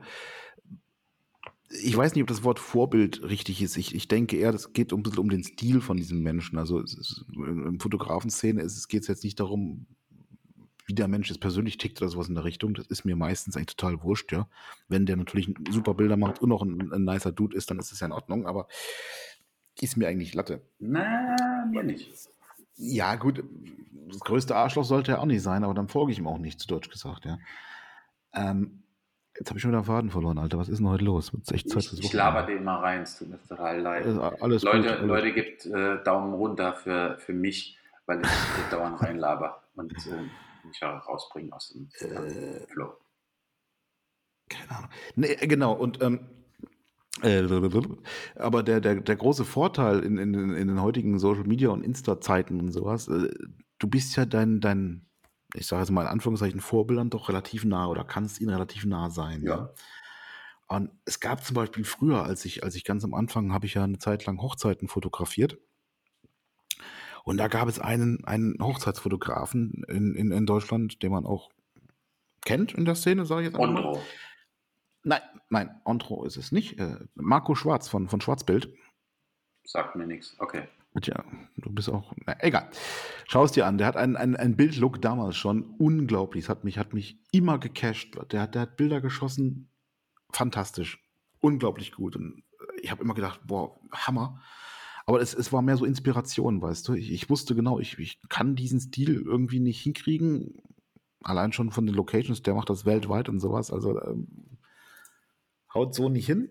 [SPEAKER 2] Ich weiß nicht, ob das Wort Vorbild richtig ist. Ich, ich denke eher, das geht bisschen um den Stil von diesem Menschen. Also ist, in Fotografenszene geht es jetzt nicht darum, wie der Mensch jetzt persönlich tickt oder sowas in der Richtung. Das ist mir meistens eigentlich total wurscht, ja. Wenn der natürlich super Bilder macht und noch ein, ein nicer Dude ist, dann ist es ja in Ordnung, aber ist mir eigentlich Latte.
[SPEAKER 1] Na, mir nicht.
[SPEAKER 2] Ja, gut, das größte Arschloch sollte er auch nicht sein, aber dann folge ich ihm auch nicht, zu Deutsch gesagt, ja. Ähm, jetzt habe ich schon wieder den Faden verloren, Alter. Was ist denn heute los? Echt Zeit
[SPEAKER 1] Ich, ich laber den mal rein, es tut mir total leid.
[SPEAKER 2] Äh, Alles
[SPEAKER 1] Leute,
[SPEAKER 2] gut.
[SPEAKER 1] Leute gibt äh, Daumen runter für, für mich, weil ich dauernd reinlaber und äh, mich rausbringen aus dem
[SPEAKER 2] Äh,
[SPEAKER 1] Flow.
[SPEAKER 2] Keine Ahnung. Nee, genau, und ähm, äh, aber der, der, der große Vorteil in, in, in den heutigen Social Media und Insta-Zeiten und sowas, äh, du bist ja dein, dein, ich sage jetzt mal in Anführungszeichen, Vorbildern doch relativ nah oder kannst ihnen relativ nah sein.
[SPEAKER 1] Ja.
[SPEAKER 2] Und es gab zum Beispiel früher, als ich, als ich ganz am Anfang, habe ich ja eine Zeit lang Hochzeiten fotografiert. Und da gab es einen, einen Hochzeitsfotografen in, in, in Deutschland, den man auch kennt in der Szene, sage ich jetzt einfach mal. Nein, nein, Ontro ist es nicht. Äh, Marco Schwarz von, von Schwarzbild.
[SPEAKER 1] Sagt mir nichts. Okay.
[SPEAKER 2] Tja, du bist auch. Na, egal. Schau es dir an. Der hat einen, einen, einen Bildlook damals schon unglaublich. Es hat mich, hat mich immer gecasht. Der hat, der hat Bilder geschossen. Fantastisch. Unglaublich gut. Und ich habe immer gedacht, boah, Hammer. Aber es, es war mehr so Inspiration, weißt du. Ich, ich wusste genau, ich, ich kann diesen Stil irgendwie nicht hinkriegen. Allein schon von den Locations, der macht das weltweit und sowas. Also ähm, haut so nicht hin.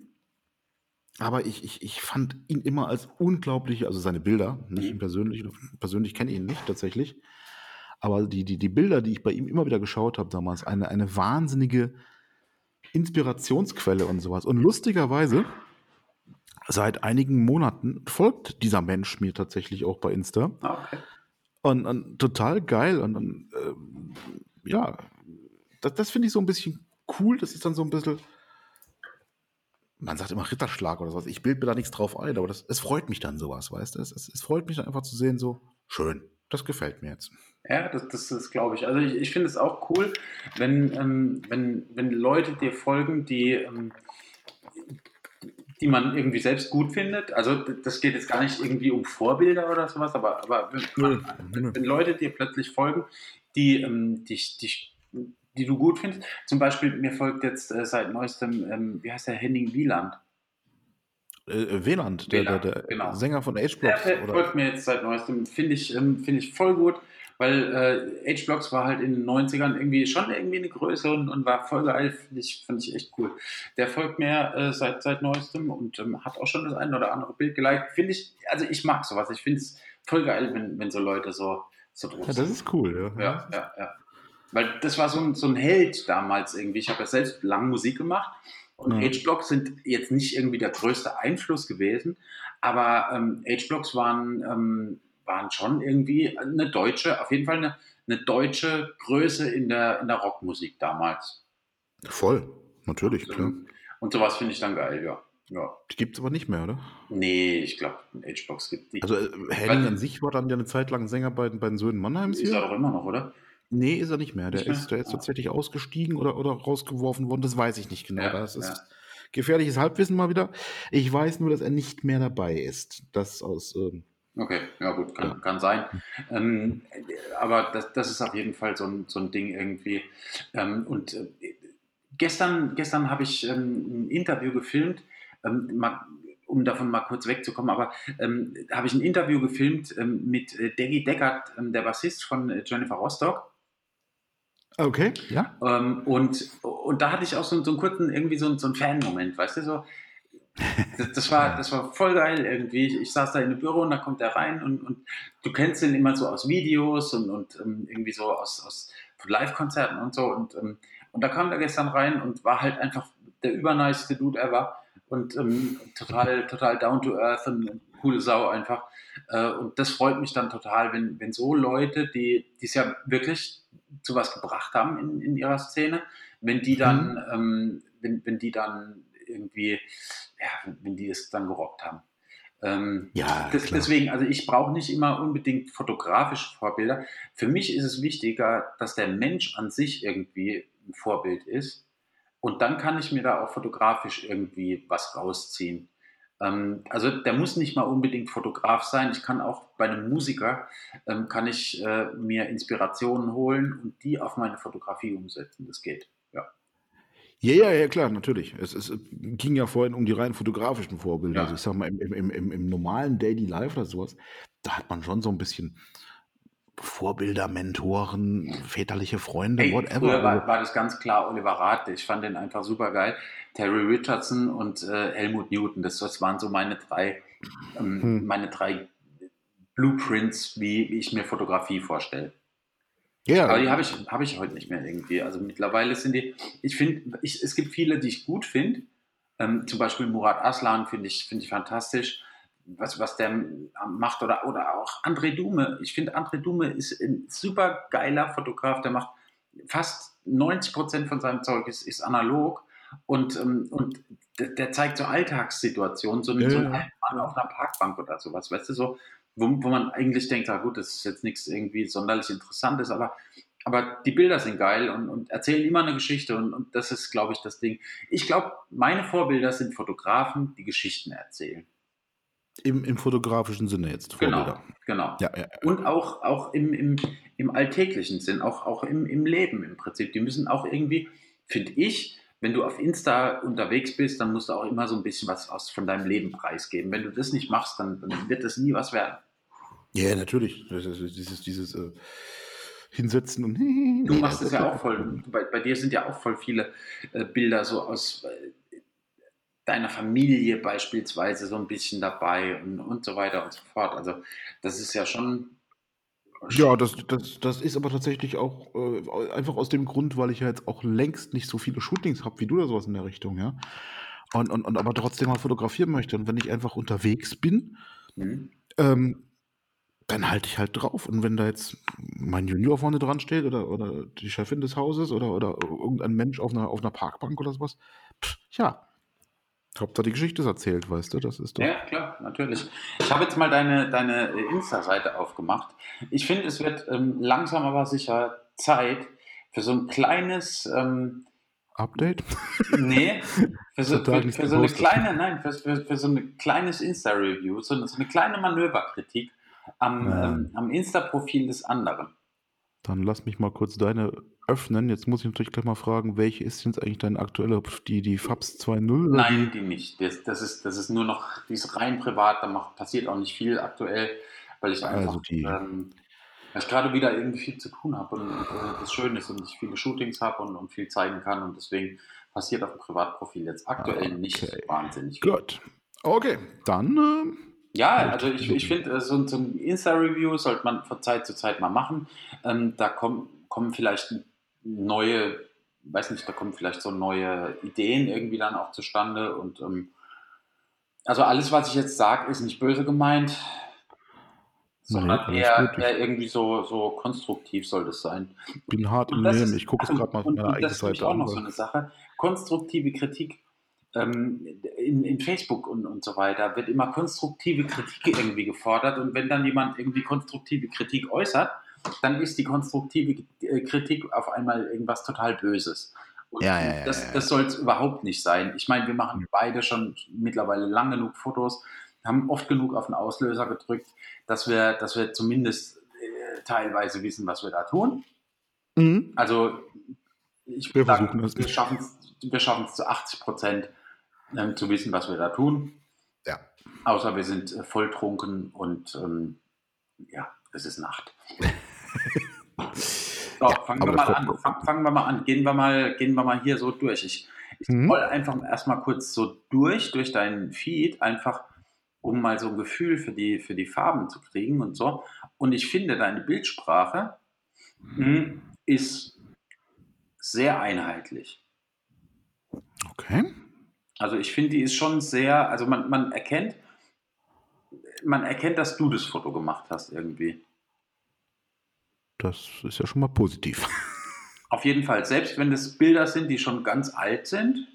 [SPEAKER 2] Aber ich, ich, ich fand ihn immer als unglaublich, also seine Bilder, nicht ihn persönlich, persönlich kenne ich ihn nicht tatsächlich, aber die, die, die Bilder, die ich bei ihm immer wieder geschaut habe damals, eine, eine wahnsinnige Inspirationsquelle und sowas. Und lustigerweise seit einigen Monaten folgt dieser Mensch mir tatsächlich auch bei Insta.
[SPEAKER 1] Ah, okay.
[SPEAKER 2] Und, und total geil. Und, und ähm, ja, das, das finde ich so ein bisschen cool. Das ist dann so ein bisschen, man sagt immer Ritterschlag oder sowas. Ich bilde mir da nichts drauf ein, aber das, es freut mich dann sowas, weißt du? Es, es, es freut mich dann einfach zu sehen, so schön. Das gefällt mir jetzt.
[SPEAKER 1] Ja, das, das, das glaube ich. Also ich, ich finde es auch cool, wenn, ähm, wenn, wenn Leute dir folgen, die, ähm, die man irgendwie selbst gut findet. Also das geht jetzt gar nicht irgendwie um Vorbilder oder sowas, aber, aber wenn, wenn, wenn Leute dir plötzlich folgen, die ähm, dich, dich die du gut findest. Zum Beispiel, mir folgt jetzt äh, seit neuestem, ähm, wie heißt der, Henning Wieland.
[SPEAKER 2] Äh, Wieland, der, der, der genau. Sänger von H-Blocks.
[SPEAKER 1] Der, der folgt mir jetzt seit neuestem, finde ich, ähm, find ich voll gut, weil äh, H-Blocks war halt in den 90ern irgendwie schon irgendwie eine Größe und, und war voll geil, finde ich, find ich echt cool. Der folgt mir äh, seit, seit neuestem und ähm, hat auch schon das ein oder andere Bild geliked. Finde ich, also ich mag sowas. Ich finde es voll geil, wenn, wenn so Leute so, so
[SPEAKER 2] drauf ja, das ist cool,
[SPEAKER 1] ja. Ja, ja, ja. Weil das war so ein, so ein Held damals irgendwie. Ich habe ja selbst lange Musik gemacht und ja. H-Blocks sind jetzt nicht irgendwie der größte Einfluss gewesen, aber ähm, H-Blocks waren, ähm, waren schon irgendwie eine deutsche, auf jeden Fall eine, eine deutsche Größe in der, in der Rockmusik damals.
[SPEAKER 2] Voll, natürlich,
[SPEAKER 1] und,
[SPEAKER 2] klar.
[SPEAKER 1] Und sowas finde ich dann geil, ja. Ja.
[SPEAKER 2] Die gibt es aber nicht mehr, oder?
[SPEAKER 1] Nee, ich glaube, H-Box gibt die.
[SPEAKER 2] Also äh, Henning an sich war dann ja eine Zeit lang Sänger bei, bei den Söhnen Mannheims.
[SPEAKER 1] Ist er doch immer noch, oder?
[SPEAKER 2] Nee, ist er nicht mehr. Der, nicht mehr? Ist, der ist tatsächlich ausgestiegen oder, oder rausgeworfen worden. Das weiß ich nicht genau. Ja, das ist ja. gefährliches Halbwissen mal wieder. Ich weiß nur, dass er nicht mehr dabei ist. Das aus. Ähm,
[SPEAKER 1] okay, ja gut, kann, ja. kann sein. Ähm, aber das, das ist auf jeden Fall so ein, so ein Ding irgendwie. Ähm, und äh, gestern, gestern habe ich ähm, ein Interview gefilmt. Ähm, mal, um davon mal kurz wegzukommen, aber ähm, habe ich ein Interview gefilmt ähm, mit äh, Deggy Deckard, ähm, der Bassist von äh, Jennifer Rostock.
[SPEAKER 2] Okay, ja.
[SPEAKER 1] Ähm, und, und da hatte ich auch so, so einen kurzen, irgendwie so, so einen Fan-Moment, weißt du, so. Das, das, war, das war voll geil irgendwie. Ich, ich, saß da in einem Büro und da kommt er rein und, und du kennst ihn immer so aus Videos und, und um, irgendwie so aus, aus Live-Konzerten und so. Und, um, und da kam er gestern rein und war halt einfach der übernice Dude ever und um, total, total down to earth und coole Sau einfach. Uh, und das freut mich dann total, wenn, wenn so Leute, die es ja wirklich zu was gebracht haben in, in ihrer Szene, wenn die dann, mhm. ähm, wenn, wenn die dann irgendwie, ja, wenn die es dann gerockt haben. Ähm, ja, das, deswegen, also ich brauche nicht immer unbedingt fotografische Vorbilder. Für mich ist es wichtiger, dass der Mensch an sich irgendwie ein Vorbild ist. Und dann kann ich mir da auch fotografisch irgendwie was rausziehen. Ähm, also der muss nicht mal unbedingt Fotograf sein. Ich kann auch bei einem Musiker, ähm, kann ich äh, mir Inspirationen holen und die auf meine Fotografie umsetzen. Das geht, ja.
[SPEAKER 2] Ja, ja, ja, klar, natürlich. Es, es ging ja vorhin um die rein fotografischen Vorbilder. Ja. Also ich sag mal, im, im, im, im normalen Daily Life oder sowas, da hat man schon so ein bisschen Vorbilder, Mentoren, väterliche Freunde,
[SPEAKER 1] Ey, whatever. Früher war, also war, das ganz klar Oliver Rath. Ich fand den einfach super geil. Terry Richardson und äh, Helmut Newton, das, das waren so meine drei, ähm, hm. meine drei Blueprints, wie, wie ich mir Fotografie vorstelle. Ja. Aber die habe ich, hab ich heute nicht mehr irgendwie. Also mittlerweile sind die, ich finde, es gibt viele, die ich gut finde. Ähm, zum Beispiel Murat Aslan finde ich, find ich fantastisch was, was der macht oder, oder auch André Dume. Ich finde, André Dume ist ein super geiler Fotograf, der macht fast 90 Prozent von seinem Zeug ist, ist analog und, ähm, und der, zeigt so Alltagssituationen, so, ja. so ein Mann auf einer Parkbank oder sowas, weißt du, so, wo, wo man eigentlich denkt, ja gut, das ist jetzt nichts irgendwie sonderlich Interessantes, aber, aber die Bilder sind geil und, und erzählen immer eine Geschichte und, und das ist, glaube ich, das Ding. Ich glaube, meine Vorbilder sind Fotografen, die Geschichten erzählen.
[SPEAKER 2] Im, Im fotografischen Sinne jetzt.
[SPEAKER 1] Genau, genau. Ja, ja. Und auch, auch im, im, im alltäglichen Sinn, auch, auch im, im Leben im Prinzip. Die müssen auch irgendwie, finde ich, wenn du auf Insta unterwegs bist, dann musst du auch immer so ein bisschen was aus, von deinem Leben preisgeben. Wenn du das nicht machst, dann, dann wird das nie was werden.
[SPEAKER 2] Ja, natürlich. Das ist dieses, dieses äh, Hinsetzen und.
[SPEAKER 1] Du machst es ja auch voll. Bei, bei, dir sind ja auch voll viele äh, Bilder so aus. Äh, deiner Familie beispielsweise so ein bisschen dabei und, und so weiter und so fort. Also das ist ja schon.
[SPEAKER 2] Ja, das, das, das ist aber tatsächlich auch äh, einfach aus dem Grund, weil ich ja jetzt auch längst nicht so viele Shootings habe wie du oder sowas in der Richtung, ja. und, und, und aber trotzdem mal fotografieren möchte. Und wenn ich einfach unterwegs bin,
[SPEAKER 1] Mhm.
[SPEAKER 2] ähm, dann halte ich halt drauf. Und wenn da jetzt mein Junior vorne dran steht oder, oder die Chefin des Hauses oder, oder irgendein Mensch auf einer, auf einer Parkbank oder sowas, pff, ja, Hauptsache die Geschichte ist erzählt, weißt du, das ist doch.
[SPEAKER 1] Ja, klar, natürlich. Ich habe jetzt mal deine, deine Insta-Seite aufgemacht. Ich finde, es wird ähm, langsam aber sicher Zeit für so ein kleines, ähm,
[SPEAKER 2] Update?
[SPEAKER 1] nee, für so, für, für so eine kleine, nein, für, für, für so ein kleines Insta-Review, so, eine- so eine kleine Manöverkritik am, ähm, am Insta-Profil des anderen.
[SPEAKER 2] Dann lass mich mal kurz deine öffnen. Jetzt muss ich natürlich gleich mal fragen, welche ist jetzt eigentlich deine aktuelle, die, die Fabs 2.0? oder
[SPEAKER 1] Nein, die nicht. Das, das, ist, das ist nur noch, die ist rein privat, da macht, passiert auch nicht viel aktuell, weil ich einfach,
[SPEAKER 2] Also die-
[SPEAKER 1] ähm, weil ich gerade wieder irgendwie viel zu tun habe und äh, das schön ist und ich viele Shootings habe und, und viel zeigen kann und deswegen passiert auf dem Privatprofil jetzt aktuell
[SPEAKER 2] Ah,
[SPEAKER 1] nicht
[SPEAKER 2] okay.
[SPEAKER 1] wahnsinnig
[SPEAKER 2] Die?
[SPEAKER 1] viel.
[SPEAKER 2] Gut. Okay, dann ähm,
[SPEAKER 1] Ja,
[SPEAKER 2] Gut.
[SPEAKER 1] also ich, ich finde, äh, so, ein- so ein Insta-Review sollte man von Zeit zu Zeit mal machen. Ähm, da kommen, kommen vielleicht neue, weiß nicht, da kommen vielleicht so neue Ideen irgendwie dann auch zustande. Und ähm, also alles, was ich jetzt sage, ist nicht böse gemeint, sondern
[SPEAKER 2] alles
[SPEAKER 1] eher, eher irgendwie so, so konstruktiv soll das sein.
[SPEAKER 2] bin hart im Nehmen. Ich gucke
[SPEAKER 1] und-
[SPEAKER 2] gerade mal auf
[SPEAKER 1] und-
[SPEAKER 2] meine
[SPEAKER 1] und
[SPEAKER 2] eigene
[SPEAKER 1] das ist
[SPEAKER 2] Seite
[SPEAKER 1] auch
[SPEAKER 2] an.
[SPEAKER 1] noch so eine Sache. Konstruktive Kritik ähm, in, in Facebook und, und so weiter wird immer konstruktive Kritik irgendwie gefordert. Und wenn dann jemand irgendwie konstruktive Kritik äußert, dann ist die konstruktive äh, Kritik auf einmal irgendwas total Böses. Und
[SPEAKER 2] Ja, ja, ja,
[SPEAKER 1] das, das soll es überhaupt nicht sein. Ich meine, wir machen beide schon mittlerweile lang genug Fotos, haben oft genug auf den Auslöser gedrückt, dass wir, dass wir zumindest äh, teilweise wissen, was wir da tun.
[SPEAKER 2] Mhm.
[SPEAKER 1] Also ich
[SPEAKER 2] Wir
[SPEAKER 1] würde sagen,
[SPEAKER 2] versuchen es.
[SPEAKER 1] wir schaffen es zu 80 Prozent ähm, zu wissen, was wir da tun.
[SPEAKER 2] Ja.
[SPEAKER 1] Außer wir sind äh, volltrunken und ähm, ja, es ist Nacht. So, fangen,
[SPEAKER 2] aber
[SPEAKER 1] wir mal an. Fang, fangen wir mal an. Gehen wir mal, gehen wir mal hier so durch. Ich, ich
[SPEAKER 2] Mhm.
[SPEAKER 1] roll einfach erstmal kurz so durch, durch deinen Feed, einfach um mal so ein Gefühl für die, für die Farben zu kriegen und so. Und ich finde, deine Bildsprache mh, ist sehr einheitlich.
[SPEAKER 2] Okay.
[SPEAKER 1] Also ich finde, die ist schon sehr, also man, man erkennt, man erkennt, dass du das Foto gemacht hast irgendwie.
[SPEAKER 2] Das ist ja schon mal positiv.
[SPEAKER 1] Auf jeden Fall, selbst wenn das Bilder sind, die schon ganz alt sind.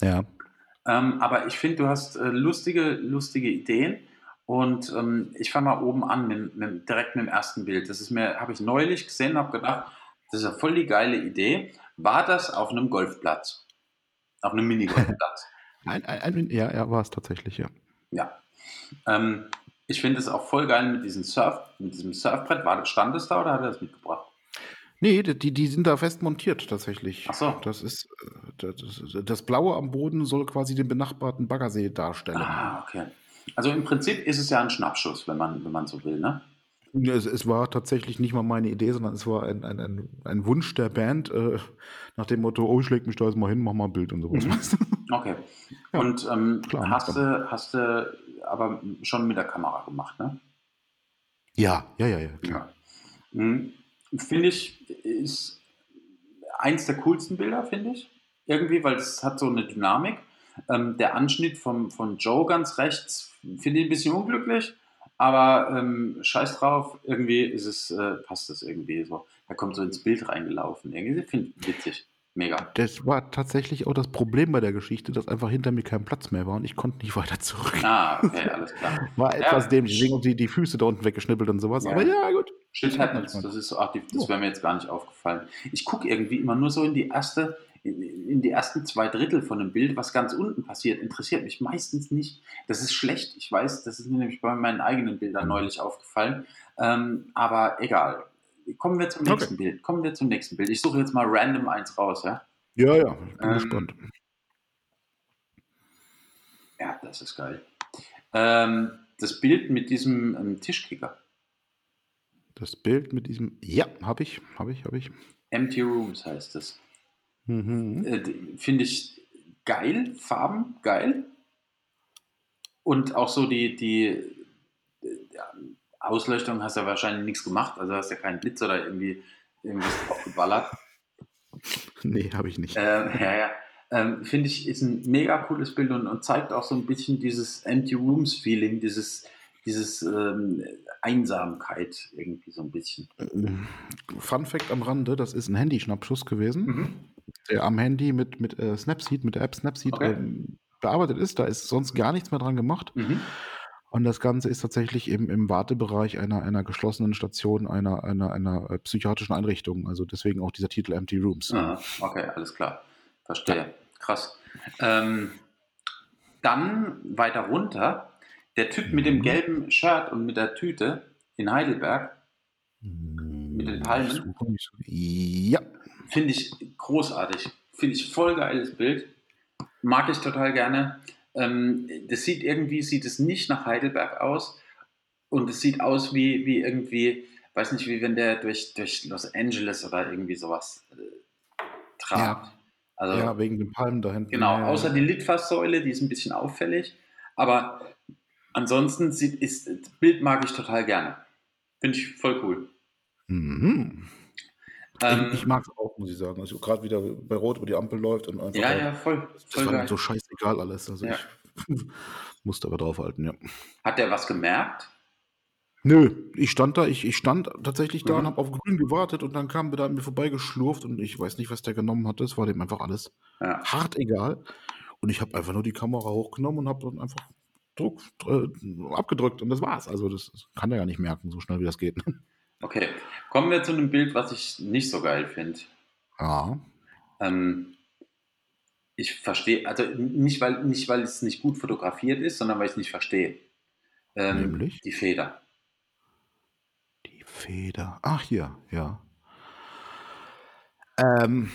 [SPEAKER 2] Ja.
[SPEAKER 1] Ähm, aber ich finde, du hast äh, lustige, lustige Ideen. Und ähm, ich fange mal oben an, mit, mit, direkt mit dem ersten Bild. Das ist mir, habe ich neulich gesehen, habe gedacht, das ist ja voll die geile Idee. War das auf einem Golfplatz? Auf einem Minigolfplatz?
[SPEAKER 2] Ein, ein, ein, ja, ja, war es tatsächlich, ja.
[SPEAKER 1] Ja. Ähm, ich finde es auch voll geil mit diesem Surf, mit diesem Surfbrett. War das, stand es da oder hat er das mitgebracht?
[SPEAKER 2] Nee, die, die sind da fest montiert tatsächlich.
[SPEAKER 1] Ach so.
[SPEAKER 2] Das ist äh, das, das Blaue am Boden soll quasi den benachbarten Baggersee darstellen.
[SPEAKER 1] Ah, okay. Also im Prinzip ist es ja ein Schnappschuss, wenn man, wenn man so will, ne?
[SPEAKER 2] Es, es war tatsächlich nicht mal meine Idee, sondern es war ein, ein, ein, ein Wunsch der Band äh, nach dem Motto, oh, ich leg mich da jetzt mal hin, mach mal ein Bild und sowas.
[SPEAKER 1] Mhm. Okay.
[SPEAKER 2] Ja,
[SPEAKER 1] Und ähm,
[SPEAKER 2] klar,
[SPEAKER 1] hast, du, hast du aber schon mit der Kamera gemacht, ne?
[SPEAKER 2] Ja, ja, ja, ja, klar.
[SPEAKER 1] Mhm. Finde ich, ist eins der coolsten Bilder, finde ich. Irgendwie, weil es hat so eine Dynamik. Ähm, der Anschnitt vom, von Joe ganz rechts finde ich ein bisschen unglücklich, aber ähm, scheiß drauf, irgendwie ist es, äh, passt das irgendwie so. Er kommt so ins Bild reingelaufen. Irgendwie finde ich witzig. Mega.
[SPEAKER 2] Das war tatsächlich auch das Problem bei der Geschichte, dass einfach hinter mir kein Platz mehr war und ich konnte nicht weiter zurück.
[SPEAKER 1] Ah, okay, alles klar.
[SPEAKER 2] War
[SPEAKER 1] Ja.
[SPEAKER 2] etwas dämlich, deswegen die, die Füße da unten weggeschnippelt und sowas.
[SPEAKER 1] Ja.
[SPEAKER 2] Aber ja, gut.
[SPEAKER 1] Shit happens. Das ist so, ach, die, das wäre mir jetzt gar nicht aufgefallen. Ich gucke irgendwie immer nur so in die erste, in, in die ersten zwei Drittel von dem Bild, was ganz unten passiert, interessiert mich meistens nicht. Das ist schlecht. Ich weiß, das ist mir nämlich bei meinen eigenen Bildern neulich aufgefallen. Ähm, aber egal. Kommen wir zum
[SPEAKER 2] Okay.
[SPEAKER 1] nächsten Bild. Kommen wir zum nächsten Bild. Ich suche jetzt mal random eins raus, ja?
[SPEAKER 2] Ja, ja, ich bin
[SPEAKER 1] Ähm,
[SPEAKER 2] gespannt.
[SPEAKER 1] Ja, das ist geil. Ähm, das Bild mit diesem ähm, Tischkicker.
[SPEAKER 2] Das Bild mit diesem. Ja, habe ich, habe ich, habe ich.
[SPEAKER 1] Empty Rooms heißt es.
[SPEAKER 2] Mhm.
[SPEAKER 1] Äh, Finde ich geil, Farben geil. Und auch so die, die äh, ja, Ausleuchtung hast ja wahrscheinlich nichts gemacht, also hast ja keinen Blitz oder irgendwie irgendwas draufgeballert.
[SPEAKER 2] Nee, habe ich nicht.
[SPEAKER 1] Äh, ja, ja. Ähm, Finde ich, ist ein mega cooles Bild und, und, zeigt auch so ein bisschen dieses Empty Rooms Feeling, dieses, dieses ähm, Einsamkeit irgendwie so ein bisschen.
[SPEAKER 2] Äh, Fun Fact am Rande, das ist ein Handyschnappschuss gewesen, mhm. der am Handy mit, mit äh, Snapseed, mit der App Snapseed okay. ähm, bearbeitet ist. Da ist sonst gar nichts mehr dran gemacht. Mhm. Und das Ganze ist tatsächlich im, im Wartebereich einer, einer geschlossenen Station, einer, einer, einer äh, psychiatrischen Einrichtung. Also deswegen auch dieser Titel Empty Rooms.
[SPEAKER 1] Aha, okay, alles klar. Verstehe. Krass. Ähm, dann weiter runter, der Typ mit dem mhm. gelben Shirt und mit der Tüte in Heidelberg, mit den Palmen.
[SPEAKER 2] Ja.
[SPEAKER 1] Finde ich großartig. Finde ich voll geiles Bild. Mag ich total gerne. Ähm, das sieht irgendwie, sieht es nicht nach Heidelberg aus und es sieht aus wie, wie irgendwie, weiß nicht, wie wenn der durch, durch Los Angeles oder irgendwie sowas äh, trabt.
[SPEAKER 2] Ja. Also, ja, wegen den Palmen da hinten.
[SPEAKER 1] Genau, außer die Litfaßsäule, die ist ein bisschen auffällig, aber ansonsten sieht, ist, das Bild mag ich total gerne. Finde ich voll cool.
[SPEAKER 2] Mhm. Ähm, ich, ich mag es auch, muss ich sagen. Also gerade wieder bei Rot über die Ampel läuft und einfach.
[SPEAKER 1] Ja, ja, voll.
[SPEAKER 2] Das war so scheißegal alles. Also ja. ich musste aber draufhalten, ja.
[SPEAKER 1] Hat der was gemerkt?
[SPEAKER 2] Nö, ich stand da, ich, ich stand tatsächlich da mhm. und habe auf Grün gewartet und dann kam der an mir vorbeigeschlurft und ich weiß nicht, was der genommen hatte. Es war dem einfach alles ja. hart egal. Und ich habe einfach nur die Kamera hochgenommen und habe dann einfach Druck äh, abgedrückt und das war's. Also das, das kann er ja nicht merken, so schnell wie das geht.
[SPEAKER 1] Okay, kommen wir zu einem Bild, was ich nicht so geil finde.
[SPEAKER 2] Ja.
[SPEAKER 1] Ähm, ich verstehe, also nicht weil, nicht, weil es nicht gut fotografiert ist, sondern weil ich es nicht verstehe. Ähm,
[SPEAKER 2] Nämlich?
[SPEAKER 1] Die Feder.
[SPEAKER 2] Die Feder. Ach, hier, ja. Ähm,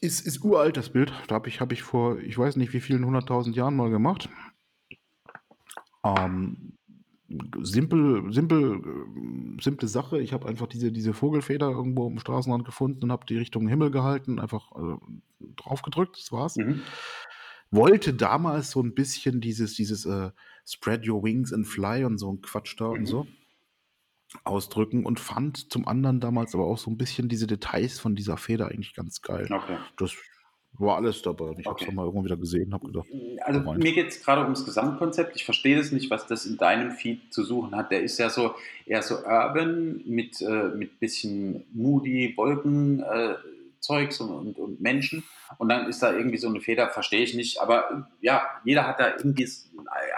[SPEAKER 2] ist, ist uralt, das Bild. Da habe ich, hab ich vor, ich weiß nicht wie vielen hunderttausend Jahren mal gemacht. Ähm, simpel, simpel, simple Sache. Ich habe einfach diese, diese Vogelfeder irgendwo am Straßenrand gefunden und habe die Richtung Himmel gehalten, einfach äh, drauf gedrückt, das war's. Mhm. Wollte damals so ein bisschen dieses, dieses äh, Spread your wings and fly und so ein Quatsch da mhm. und so ausdrücken und fand zum anderen damals aber auch so ein bisschen diese Details von dieser Feder eigentlich ganz geil.
[SPEAKER 1] Okay.
[SPEAKER 2] Das war alles dabei. Ich okay. habe es mal irgendwo wieder gesehen, habe gedacht.
[SPEAKER 1] Also mir geht es gerade ums Gesamtkonzept. Ich verstehe das nicht, was das in deinem Feed zu suchen hat. Der ist ja so eher so urban mit äh, mit bisschen moody Wolken äh, Zeugs und, und, und, Menschen. Und dann ist da irgendwie so eine Feder, verstehe ich nicht. Aber ja, jeder hat da irgendwie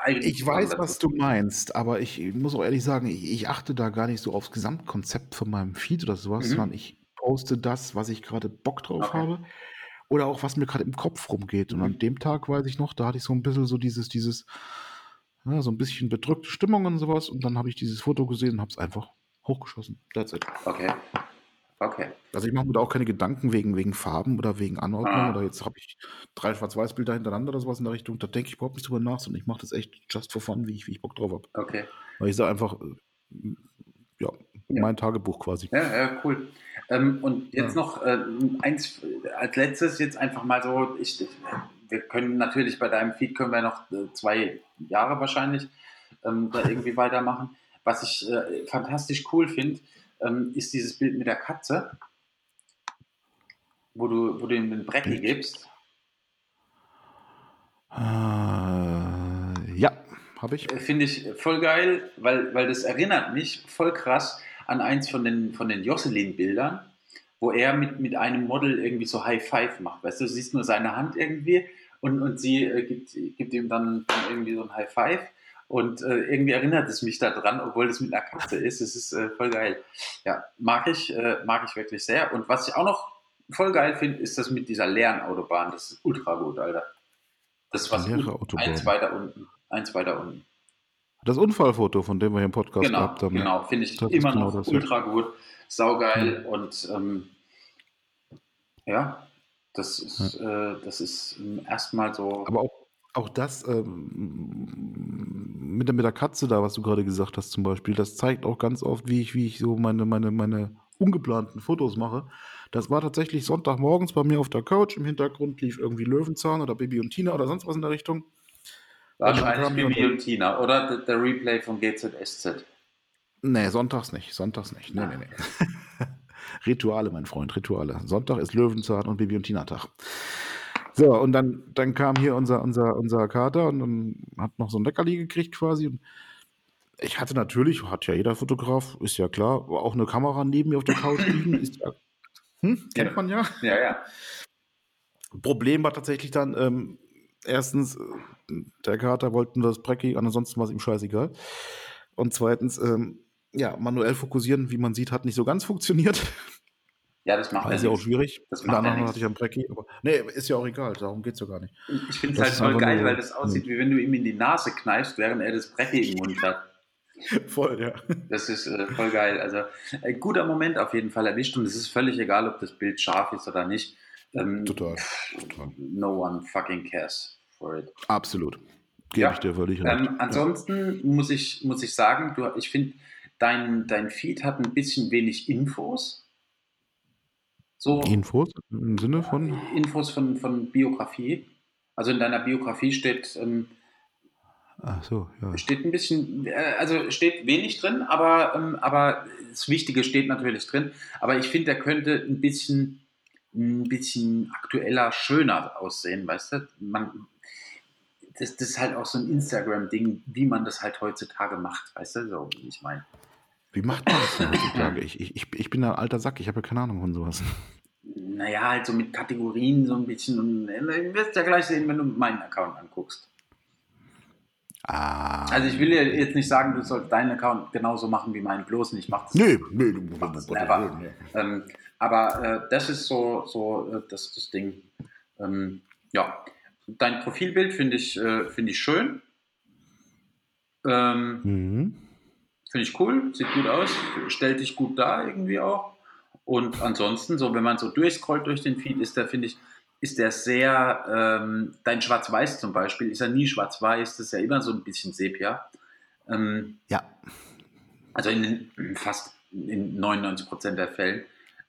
[SPEAKER 2] eigentlich. Ich weiß, was du meinst, aber ich muss auch ehrlich sagen, ich, ich, achte da gar nicht so aufs Gesamtkonzept von meinem Feed oder sowas, mhm. sondern ich poste das, was ich gerade Bock drauf okay. habe oder auch was mir gerade im Kopf rumgeht. Und an mhm. dem Tag weiß ich noch, da hatte ich so ein bisschen so dieses, dieses, ja, so ein bisschen bedrückte Stimmung und sowas. Und dann habe ich dieses Foto gesehen und habe es einfach hochgeschossen. That's it.
[SPEAKER 1] Okay. Okay.
[SPEAKER 2] Also ich mache mir da auch keine Gedanken wegen, wegen Farben oder wegen Anordnung ah. oder jetzt habe ich drei Schwarz-Weiß-Bilder hintereinander oder sowas in der Richtung. Da denke ich überhaupt nicht drüber nach, sondern ich mache das echt just for fun, wie ich, wie ich Bock drauf habe.
[SPEAKER 1] Okay.
[SPEAKER 2] Weil ich sage einfach, äh, ja, ja, mein Tagebuch quasi.
[SPEAKER 1] Ja, ja cool. Ähm, und jetzt ja. noch äh, eins als letztes, jetzt einfach mal so, ich, wir können natürlich bei deinem Feed können wir noch äh, zwei Jahre wahrscheinlich ähm, da irgendwie weitermachen. Was ich äh, fantastisch cool finde, ähm, ist dieses Bild mit der Katze, wo du, wo du ihm den Brecki gibst.
[SPEAKER 2] Äh, ja, habe ich.
[SPEAKER 1] Äh, finde ich voll geil, weil, weil das erinnert mich voll krass an eins von den, von den Jocelyn-Bildern, wo er mit, mit einem Model irgendwie so High Five macht. Weißt du, du siehst nur seine Hand irgendwie und, und sie äh, gibt, gibt ihm dann, dann, irgendwie so ein High Five. Und äh, irgendwie erinnert es mich daran, obwohl es mit einer Katze ist. Es ist äh, voll geil. Ja, mag ich, äh, mag ich wirklich sehr. Und was ich auch noch voll geil finde, ist das mit dieser leeren Autobahn. Das ist ultra gut, Alter. Das ist was eins weiter unten. Eins weiter unten.
[SPEAKER 2] Das Unfallfoto, von dem wir hier im Podcast
[SPEAKER 1] genau,
[SPEAKER 2] gehabt haben.
[SPEAKER 1] Genau, finde ich immer genau noch ultra gut, saugeil mhm. und ähm, ja, das ist, ja. Äh, das ist erstmal so.
[SPEAKER 2] Aber auch, auch das ähm, mit, der, mit der Katze da, was du gerade gesagt hast zum Beispiel, das zeigt auch ganz oft, wie ich, wie ich so meine, meine, meine ungeplanten Fotos mache. Das war tatsächlich Sonntagmorgens bei mir auf der Couch. Im Hintergrund lief irgendwie Löwenzahn oder Baby und Tina oder sonst was in der Richtung.
[SPEAKER 1] Wahrscheinlich Bibi und Tina oder der, Replay von GZSZ.
[SPEAKER 2] Nee, sonntags nicht. Sonntags nicht. Nee, nee, nee. Rituale, mein Freund, Rituale. Sonntag ist Löwenzahn und Bibi und Tina Tag. So, und dann, dann kam hier unser, unser, unser Kater und dann hat noch so ein Leckerli gekriegt quasi. Und ich hatte natürlich, hat ja jeder Fotograf, ist ja klar, auch eine Kamera neben mir auf der Couch liegen. Ist ja, hm, kennt
[SPEAKER 1] Ja.
[SPEAKER 2] man ja.
[SPEAKER 1] Ja, ja.
[SPEAKER 2] Problem war tatsächlich dann, ähm, erstens, äh, der Kater wollte nur das Brecki, ansonsten war es ihm scheißegal. Und zweitens, ähm, ja, manuell fokussieren, wie man sieht, hat nicht so ganz funktioniert.
[SPEAKER 1] Ja, das macht ja
[SPEAKER 2] ist ja auch schwierig.
[SPEAKER 1] Das macht ja nichts.
[SPEAKER 2] hatte ich ein Brecki, aber nee, ist ja auch egal, darum geht es ja gar nicht.
[SPEAKER 1] Ich finde es halt voll geil,
[SPEAKER 2] nur-
[SPEAKER 1] weil das aussieht, wie wenn du ihm in die Nase kneifst, während er das Brecki im Mund hat.
[SPEAKER 2] Voll, ja.
[SPEAKER 1] Das ist äh, voll geil. Also ein guter Moment auf jeden Fall erwischt und es ist völlig egal, ob das Bild scharf ist oder nicht. Ähm,
[SPEAKER 2] Total. Total.
[SPEAKER 1] No one fucking cares for it.
[SPEAKER 2] Absolut. Gebe
[SPEAKER 1] Ja.
[SPEAKER 2] ich dir völlig recht.
[SPEAKER 1] Ähm, ansonsten muss, ich, muss ich sagen, du, ich finde, dein, dein Feed hat ein bisschen wenig Infos. So
[SPEAKER 2] ja. Infos im Sinne von.
[SPEAKER 1] Infos von, von Biografie. Also in deiner Biografie steht, ähm,
[SPEAKER 2] Ach so, ja.
[SPEAKER 1] steht ein bisschen, äh, also steht wenig drin, aber, ähm, aber das Wichtige steht natürlich drin. Aber ich finde, der könnte ein bisschen, ein bisschen aktueller, schöner aussehen, weißt du? Man, das, das ist halt auch so ein Instagram-Ding, wie man das halt heutzutage macht, weißt du? So, wie ich meine.
[SPEAKER 2] Wie macht man das denn heutzutage? Ich, ich, ich, bin ein alter Sack, ich habe ja keine Ahnung von sowas.
[SPEAKER 1] Naja, halt so mit Kategorien so ein bisschen. Und äh, du wirst ja gleich sehen, wenn du meinen Account anguckst.
[SPEAKER 2] Ah.
[SPEAKER 1] Also ich will dir jetzt nicht sagen, du sollst deinen Account genauso machen wie meinen, bloß nicht. Mach das
[SPEAKER 2] Nee, nee, du
[SPEAKER 1] Mach das
[SPEAKER 2] Gottes
[SPEAKER 1] never.
[SPEAKER 2] Nee.
[SPEAKER 1] Ähm, aber äh, das ist so, so äh, das, das Ding. Ähm, ja, dein Profilbild finde ich, äh, finde ich schön. Ähm,
[SPEAKER 2] Mhm.
[SPEAKER 1] finde ich cool, sieht gut aus, stellt dich gut dar irgendwie auch. Und ansonsten, so wenn man so durchscrollt durch den Feed, ist der, finde ich, ist der sehr, ähm, dein Schwarz-Weiß zum Beispiel, ist ja nie Schwarz-Weiß, das ist ja immer so ein bisschen Sepia. Ähm,
[SPEAKER 2] Ja.
[SPEAKER 1] also in den, fast in 99 Prozent der Fällen.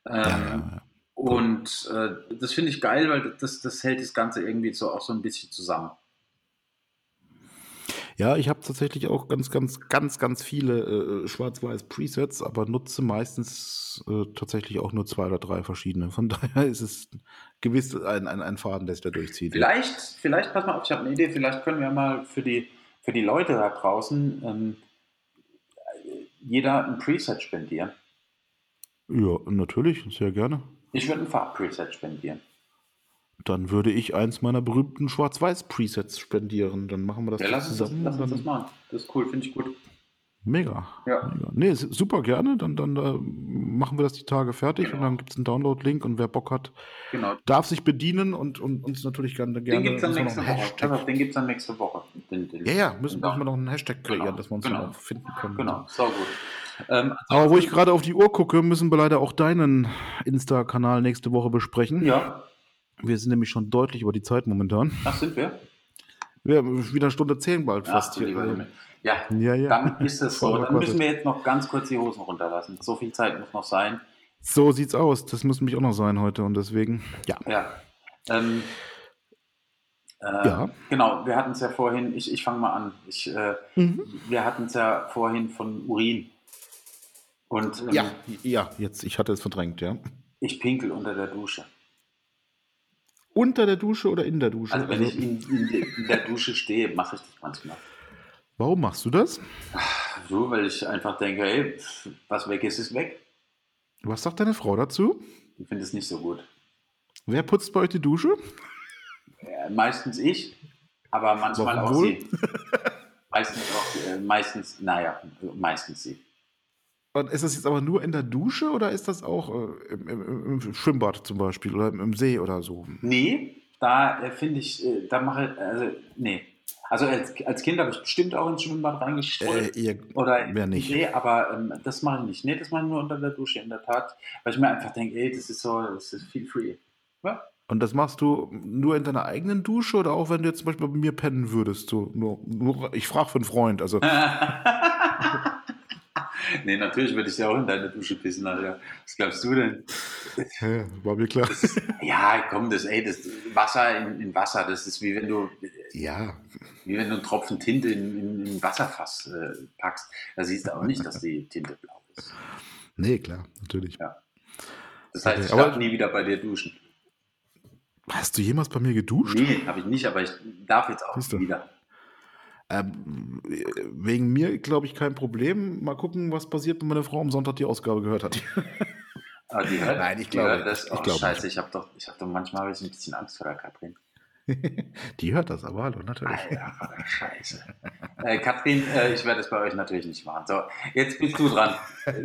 [SPEAKER 1] Ähm,
[SPEAKER 2] Ja, ja, ja.
[SPEAKER 1] Und äh, das finde ich geil, weil das, das hält das Ganze irgendwie so auch so ein bisschen zusammen.
[SPEAKER 2] Ja, ich habe tatsächlich auch ganz, ganz, ganz, ganz viele äh, schwarz-weiß Presets, aber nutze meistens äh, tatsächlich auch nur zwei oder drei verschiedene. Von daher ist es gewiss ein, ein, ein Faden, der sich da durchzieht.
[SPEAKER 1] Vielleicht, vielleicht, pass mal auf, ich habe eine Idee, vielleicht können wir mal für die, für die Leute da draußen ähm, jeder ein Preset spendieren.
[SPEAKER 2] Ja, natürlich, sehr gerne.
[SPEAKER 1] Ich würde ein Farbpreset spendieren.
[SPEAKER 2] Dann würde ich eins meiner berühmten Schwarz-Weiß-Presets spendieren. Dann machen wir das
[SPEAKER 1] Ja, lass uns das,
[SPEAKER 2] zusammen.
[SPEAKER 1] lass uns das machen. Das ist cool, finde ich gut.
[SPEAKER 2] Mega.
[SPEAKER 1] Ja.
[SPEAKER 2] Mega. Nee, super gerne. Dann, dann äh, machen wir das die Tage fertig und dann gibt es einen Download-Link und wer Bock hat,
[SPEAKER 1] Genau.
[SPEAKER 2] darf sich bedienen und, und uns natürlich gerne.
[SPEAKER 1] Den
[SPEAKER 2] gerne
[SPEAKER 1] gibt es dann nächste Woche. Auf, Den gibt es dann nächste Woche. Den, den,
[SPEAKER 2] Ja, ja, müssen,
[SPEAKER 1] den
[SPEAKER 2] müssen wir noch einen Hashtag kreieren,
[SPEAKER 1] Genau,
[SPEAKER 2] dass wir uns
[SPEAKER 1] genau.
[SPEAKER 2] dann auch finden können.
[SPEAKER 1] Genau, so gut. Ähm,
[SPEAKER 2] Aber wo ich gerade auf die Uhr gucke, müssen wir leider auch deinen Insta-Kanal nächste Woche besprechen.
[SPEAKER 1] ja,
[SPEAKER 2] Wir sind nämlich schon deutlich über die Zeit momentan.
[SPEAKER 1] das sind wir.
[SPEAKER 2] Wir haben wieder eine Stunde zehn bald
[SPEAKER 1] Ach,
[SPEAKER 2] fast
[SPEAKER 1] du
[SPEAKER 2] hier.
[SPEAKER 1] Ja,
[SPEAKER 2] Ja, ja.
[SPEAKER 1] dann ist es so. Dann müssen wir jetzt noch ganz kurz die Hosen runterlassen. So viel Zeit muss noch sein.
[SPEAKER 2] So sieht's aus. Das muss nämlich auch noch sein heute und deswegen, ja.
[SPEAKER 1] Ja. Ähm, äh,
[SPEAKER 2] Ja.
[SPEAKER 1] Genau, wir hatten es ja vorhin, ich, ich fange mal an. Ich, äh, wir hatten es ja vorhin von Urin. Und ähm,
[SPEAKER 2] Ja, ja, jetzt, ich hatte es verdrängt, ja.
[SPEAKER 1] ich pinkel unter der Dusche.
[SPEAKER 2] Unter der Dusche oder in der Dusche?
[SPEAKER 1] Also wenn
[SPEAKER 2] Also,
[SPEAKER 1] ich in, in, in der Dusche stehe, mache ich das manchmal.
[SPEAKER 2] Warum machst du das?
[SPEAKER 1] So, weil ich einfach denke, hey, was weg ist, ist weg.
[SPEAKER 2] Was sagt deine Frau dazu?
[SPEAKER 1] Ich finde es nicht so gut.
[SPEAKER 2] Wer putzt bei euch die Dusche?
[SPEAKER 1] Ja, meistens ich, aber manchmal
[SPEAKER 2] Warum
[SPEAKER 1] auch
[SPEAKER 2] wohl?
[SPEAKER 1] sie. Meistens auch, äh, meistens, naja, meistens sie.
[SPEAKER 2] Und ist das jetzt aber nur in der Dusche oder ist das auch äh, im, im, im Schwimmbad zum Beispiel oder im, im See oder so?
[SPEAKER 1] Nee, da äh, finde ich, äh, da mache also, nee. Also als, als Kind habe ich bestimmt auch ins Schwimmbad
[SPEAKER 2] Äh,
[SPEAKER 1] reingestrollt.
[SPEAKER 2] ihr,
[SPEAKER 1] oder
[SPEAKER 2] wer nicht?
[SPEAKER 1] Nee, aber ähm, das mache ich nicht. Nee, das mache ich nur unter der Dusche, in der Tat. Weil ich mir einfach denke, ey, das ist so, das ist viel free. Ja?
[SPEAKER 2] Und das machst du nur in deiner eigenen Dusche oder auch wenn du jetzt zum Beispiel bei mir pennen würdest? So, nur, nur, ich frage für einen Freund. Also,
[SPEAKER 1] nee, natürlich würde ich ja auch in deine Dusche pissen, Alter. Was glaubst du denn?
[SPEAKER 2] hä, war mir klar.
[SPEAKER 1] Ja, komm, das, ey, das Wasser in, in Wasser, das ist wie wenn du,
[SPEAKER 2] Ja,
[SPEAKER 1] wie wenn du einen Tropfen Tinte in, in, in ein Wasserfass äh, packst. Da siehst du auch nicht, dass die Tinte blau ist.
[SPEAKER 2] nee, klar, natürlich.
[SPEAKER 1] Das heißt,
[SPEAKER 2] Okay,
[SPEAKER 1] ich
[SPEAKER 2] aber-
[SPEAKER 1] darf nie wieder bei dir duschen.
[SPEAKER 2] Hast du jemals bei mir geduscht?
[SPEAKER 1] Nee, habe ich nicht, aber ich darf jetzt auch wieder.
[SPEAKER 2] Ähm, wegen mir, glaube ich, kein Problem. Mal gucken, was passiert, wenn meine Frau am Sonntag die Ausgabe gehört hat.
[SPEAKER 1] Aber die hört,
[SPEAKER 2] Nein, ich glaube
[SPEAKER 1] das. Oh,
[SPEAKER 2] Ich glaube
[SPEAKER 1] scheiße, ich habe doch, ich hab doch manchmal ich ein bisschen Angst vor der Katrin.
[SPEAKER 2] die hört das, aber hallo, natürlich.
[SPEAKER 1] Alter, verdammte Scheiße. Äh, Katrin, äh, ich werde es bei euch natürlich nicht machen. So, jetzt bist du dran.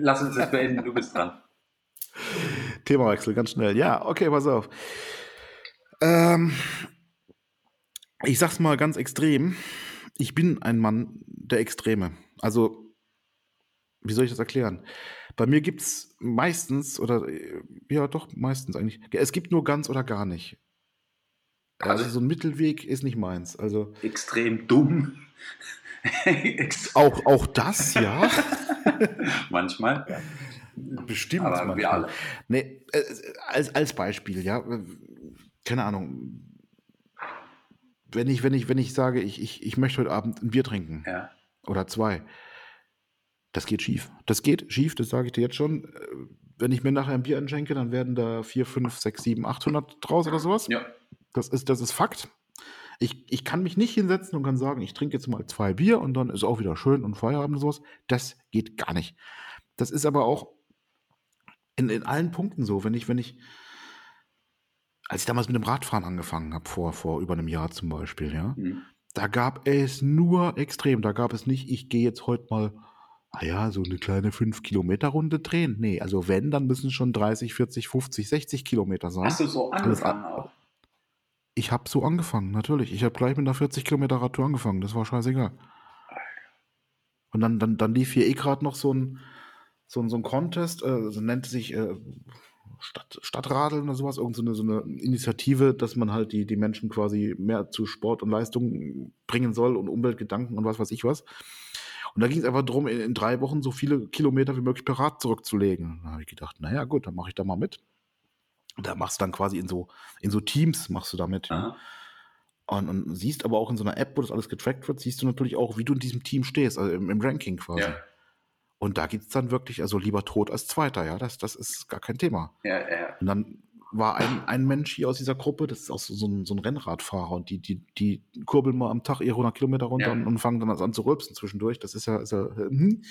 [SPEAKER 1] Lass uns das beenden, du bist dran.
[SPEAKER 2] Themawechsel, ganz schnell. Ja, okay, pass auf. Ähm, ich sag's mal ganz extrem. Ich bin ein Mann der Extreme. Also, wie soll ich das erklären? Bei mir gibt's meistens, oder äh, ja doch, meistens eigentlich, es gibt nur ganz oder gar nicht. Also,
[SPEAKER 1] Also-
[SPEAKER 2] so ein Mittelweg ist nicht meins. Also,
[SPEAKER 1] Extrem dumm.
[SPEAKER 2] Auch, auch das, ja.
[SPEAKER 1] manchmal.
[SPEAKER 2] Bestimmt.
[SPEAKER 1] Aber wir
[SPEAKER 2] manchmal.
[SPEAKER 1] alle.
[SPEAKER 2] Nee, äh, als, als Beispiel, ja. Keine Ahnung. Wenn ich, wenn ich, wenn ich sage, ich, ich, ich möchte heute Abend ein Bier trinken
[SPEAKER 1] Ja.
[SPEAKER 2] oder zwei, das geht schief. Das geht schief, das sage ich dir jetzt schon. Äh, Wenn ich mir nachher ein Bier einschenke, dann werden da 4, 5, 6, 7, 800 draus oder sowas.
[SPEAKER 1] ja.
[SPEAKER 2] Das ist, das ist Fakt. Ich, ich kann mich nicht hinsetzen und kann sagen, ich trinke jetzt mal zwei Bier und dann ist auch wieder schön und Feierabend und sowas. Das geht gar nicht. Das ist aber auch in, in allen Punkten so. Wenn ich, wenn ich, als ich damals mit dem Radfahren angefangen habe, vor, vor über einem Jahr zum Beispiel, ja,
[SPEAKER 1] Hm.
[SPEAKER 2] da gab es nur extrem. Da gab es nicht, ich gehe jetzt heute mal, naja, so eine kleine 5-Kilometer-Runde drehen. Nee, also wenn, dann müssen es schon 30, 40, 50, 60 Kilometer sein.
[SPEAKER 1] Hast du so
[SPEAKER 2] Alles
[SPEAKER 1] angefangen
[SPEAKER 2] an-
[SPEAKER 1] auch?
[SPEAKER 2] Ich habe so angefangen, natürlich. Ich habe gleich mit einer 40 Kilometer Radtour angefangen. Das war scheißegal. Und dann, dann, dann lief hier eh gerade noch so ein, so ein, so ein Contest, äh, so nennt sich äh, Stadt, Stadtradeln oder sowas, irgend so eine, so eine Initiative, dass man halt die, die Menschen quasi mehr zu Sport und Leistung bringen soll und Umweltgedanken und was weiß ich was. Und da ging es einfach darum, in, in drei Wochen so viele Kilometer wie möglich per Rad zurückzulegen. Da habe ich gedacht, naja, gut, dann mache ich da mal mit. Und da machst du dann quasi in so, in so Teams, machst du damit. Ja.
[SPEAKER 1] Aha.
[SPEAKER 2] Und, und siehst aber auch in so einer App, wo das alles getrackt wird, siehst du natürlich auch, wie du in diesem Team stehst, also im, im Ranking quasi.
[SPEAKER 1] Ja.
[SPEAKER 2] Und da geht es dann wirklich, also lieber tot als Zweiter, ja, das, das ist gar kein Thema.
[SPEAKER 1] Ja, ja.
[SPEAKER 2] Und dann war ein, ein Mensch hier aus dieser Gruppe, das ist auch so, so, ein, so ein Rennradfahrer und die, die, die kurbeln mal am Tag ihre 100 Kilometer runter
[SPEAKER 1] Ja.
[SPEAKER 2] und, und fangen dann an zu rülpsen zwischendurch. Das ist ja, ist ja hm.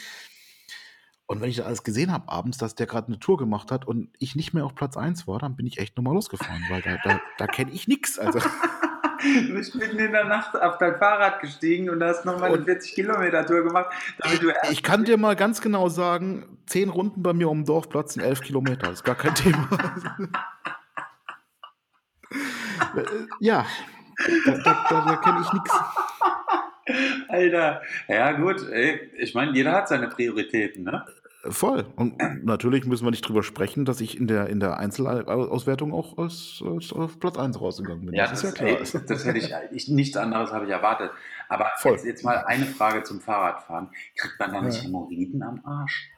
[SPEAKER 2] Und wenn ich das alles gesehen habe abends, dass der gerade eine Tour gemacht hat und ich nicht mehr auf Platz 1 war, dann bin ich echt nochmal losgefahren, weil da, da, da kenne ich nichts. Also.
[SPEAKER 1] Du bist mitten in der Nacht auf dein Fahrrad gestiegen und hast nochmal eine
[SPEAKER 2] Und-
[SPEAKER 1] 40 Kilometer Tour gemacht, damit du
[SPEAKER 2] Ich kann dir mal ganz genau sagen, zehn Runden bei mir um den Dorfplatz sind elf Kilometer. Ist gar kein Thema. Ja, da, da, da, da kenne ich nichts.
[SPEAKER 1] Alter, ja gut, ey, ich meine, jeder hat seine Prioritäten, ne?
[SPEAKER 2] Voll. Und natürlich müssen wir nicht drüber sprechen, dass ich in der, in der Einzelauswertung auch als, als auf Platz 1 rausgegangen bin.
[SPEAKER 1] Ja,
[SPEAKER 2] das,
[SPEAKER 1] das,
[SPEAKER 2] ist ja klar.
[SPEAKER 1] ey, das hätte ich, ich, nichts anderes habe ich erwartet. Aber jetzt, jetzt mal eine Frage zum Fahrradfahren. Kriegt man da nicht
[SPEAKER 2] Ja.
[SPEAKER 1] Hämorrhoiden am Arsch?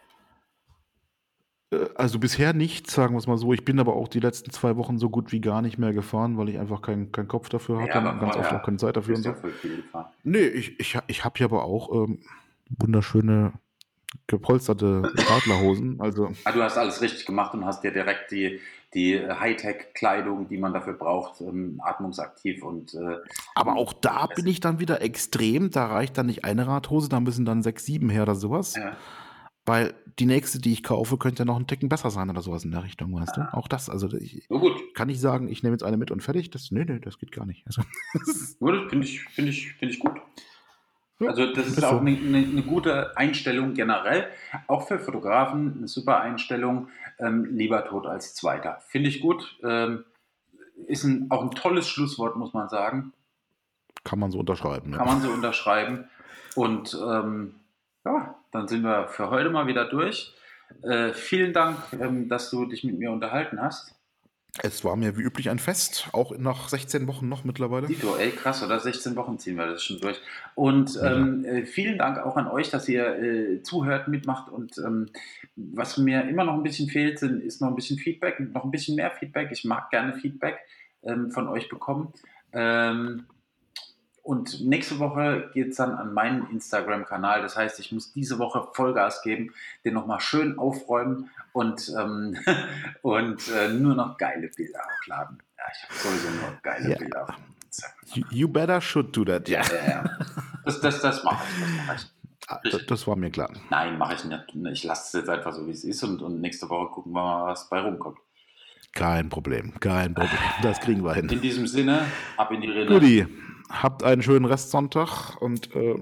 [SPEAKER 2] Äh, Also bisher nicht, sagen wir es mal so. Ich bin aber auch die letzten zwei Wochen so gut wie gar nicht mehr gefahren, weil ich einfach keinen keinen Kopf dafür hatte
[SPEAKER 1] Ja,
[SPEAKER 2] und ganz oft
[SPEAKER 1] vorher
[SPEAKER 2] auch keine Zeit dafür und so.
[SPEAKER 1] ja voll viel gefahren.
[SPEAKER 2] Nee, ich, ich, ich habe hier aber auch ähm, wunderschöne gepolsterte Radlerhosen. Also
[SPEAKER 1] Ah, du hast alles richtig gemacht und hast dir direkt die, die Hightech-Kleidung, die man dafür braucht, ähm, atmungsaktiv und äh,
[SPEAKER 2] Aber auch da bin ich dann wieder extrem. Da reicht dann nicht eine Radhose, da müssen dann sechs, sieben her oder sowas.
[SPEAKER 1] ja.
[SPEAKER 2] Weil die nächste, die ich kaufe, könnte ja noch einen Ticken besser sein oder sowas in der Richtung, weißt du? Auch das, also ich
[SPEAKER 1] gut.
[SPEAKER 2] kann nicht sagen, ich nehme jetzt eine mit und fertig. Das, nee, nee, das geht gar nicht. Also,
[SPEAKER 1] Gut, finde ich, finde ich, finde ich gut. Also das ist
[SPEAKER 2] ist
[SPEAKER 1] auch eine, eine, eine gute Einstellung generell. Auch für Fotografen eine super Einstellung. Ähm, lieber tot als Zweiter. Finde ich gut. Ähm, ist ein, auch ein tolles Schlusswort, muss man sagen.
[SPEAKER 2] kann man so unterschreiben.
[SPEAKER 1] Kann
[SPEAKER 2] Ja.
[SPEAKER 1] man so unterschreiben. Und ähm, ja, dann sind wir für heute mal wieder durch. Äh, vielen Dank, ähm, dass du dich mit mir unterhalten hast.
[SPEAKER 2] Es war mir wie üblich ein Fest, auch nach 16 Wochen noch mittlerweile.
[SPEAKER 1] Dito, ey, krass, oder? 16 Wochen ziehen wir das schon durch. Und ähm, äh, vielen Dank auch an euch, dass ihr äh, zuhört, mitmacht. Und ähm, was mir immer noch ein bisschen fehlt, ist noch ein bisschen Feedback, noch ein bisschen mehr Feedback. Ich mag gerne Feedback ähm, von euch bekommen. Und nächste Woche geht es dann an meinen Instagram-Kanal. Das heißt, ich muss diese Woche Vollgas geben, den nochmal schön aufräumen und, ähm, und äh, nur noch geile Bilder hochladen. Ja, ich habe sowieso nur geile yeah. Bilder auf
[SPEAKER 2] You, you, better should do that,
[SPEAKER 1] ja. Yeah. ja. Das, das, das mache ich. Das, mach ich.
[SPEAKER 2] Ah, das, das, war mir klar.
[SPEAKER 1] Nein, mache ich nicht. Ich lasse es jetzt einfach so, wie es ist und, und nächste Woche gucken wir mal, was bei rumkommt.
[SPEAKER 2] Kein Problem, kein Problem. Das kriegen wir hin.
[SPEAKER 1] In diesem Sinne, ab in die Rinne.
[SPEAKER 2] Guti, habt einen schönen Restsonntag und äh,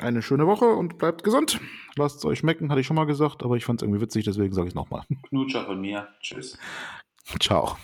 [SPEAKER 2] eine schöne Woche und bleibt gesund. Lasst es euch schmecken, hatte ich schon mal gesagt, aber ich fand es irgendwie witzig, deswegen sage ich es nochmal.
[SPEAKER 1] Knutscher von mir. Tschüss.
[SPEAKER 2] Ciao.